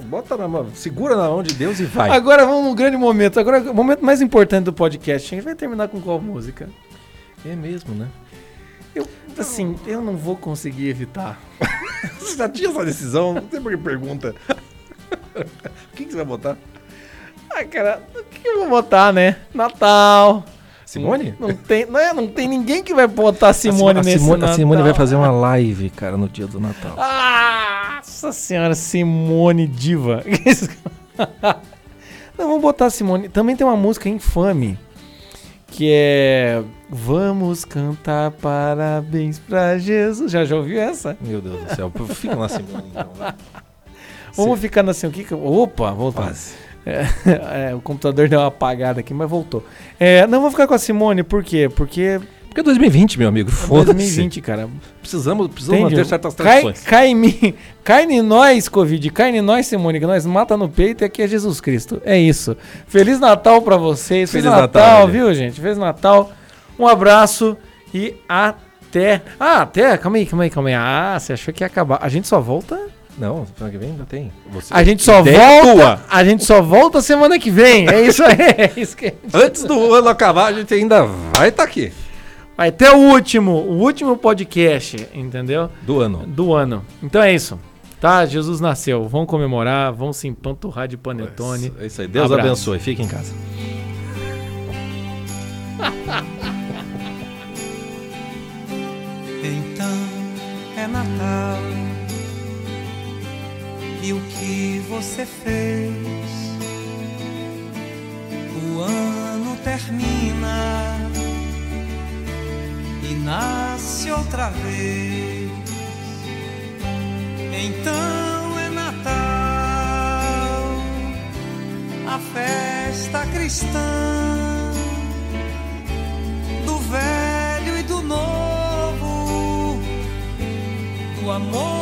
Bota na mão, segura na mão de Deus e vai. Agora vamos num grande momento. Agora, o momento mais importante do podcast. A gente vai terminar com qual música? É mesmo, né? Eu, assim, eu não vou conseguir evitar. Você já tinha essa decisão? Não sei por que pergunta. O que, que você vai botar? Ah, cara, o que eu vou botar, né? Natal. Simone? Não tem, não, é, não tem ninguém que vai botar Simone a nesse Simone, a Natal. Simone vai fazer uma live, cara, no dia do Natal. Ah, Nossa senhora, Simone Diva. Não, vamos botar Simone. Também tem uma música infame que é Vamos cantar parabéns pra Jesus. Já já ouviu essa? Meu Deus do céu. Fica na Simone, então. vai. Vamos ficar na assim, o que que- Opa, voltou. Quase. É, o computador deu uma apagada aqui, mas voltou. É, não, vou ficar com a Simone, por quê? Porque Porque é 2020, meu amigo. Foda-se. 2020, cara. Precisamos, precisamos Entende? manter certas Cai, tradições. cai em mim. Cai em nós, Covid. Cai em nós, Simone, que nós mata no peito e aqui é Jesus Cristo. É isso. Feliz Natal pra vocês. Feliz, Feliz Natal, Natal, viu, gente? Feliz Natal. Um abraço e até. Ah, até. Calma aí, calma aí, calma aí. Ah, você achou que ia acabar. A gente só volta. Não, semana que vem ainda tem. Você- A gente só volta. tua. A gente só volta semana que vem. É isso aí. É isso que Antes do ano acabar, a gente ainda vai estar aqui. Vai ter o último, o último podcast, entendeu? Do ano. do ano. Então é isso. Tá? Jesus nasceu. Vamos comemorar, vamos se empanturrar de panetone. É isso aí. Deus Abraço. abençoe. Fique em casa. Então é Natal e o que você fez? O ano termina e nasce outra vez. Então é Natal, a festa cristã do velho e do novo, do amor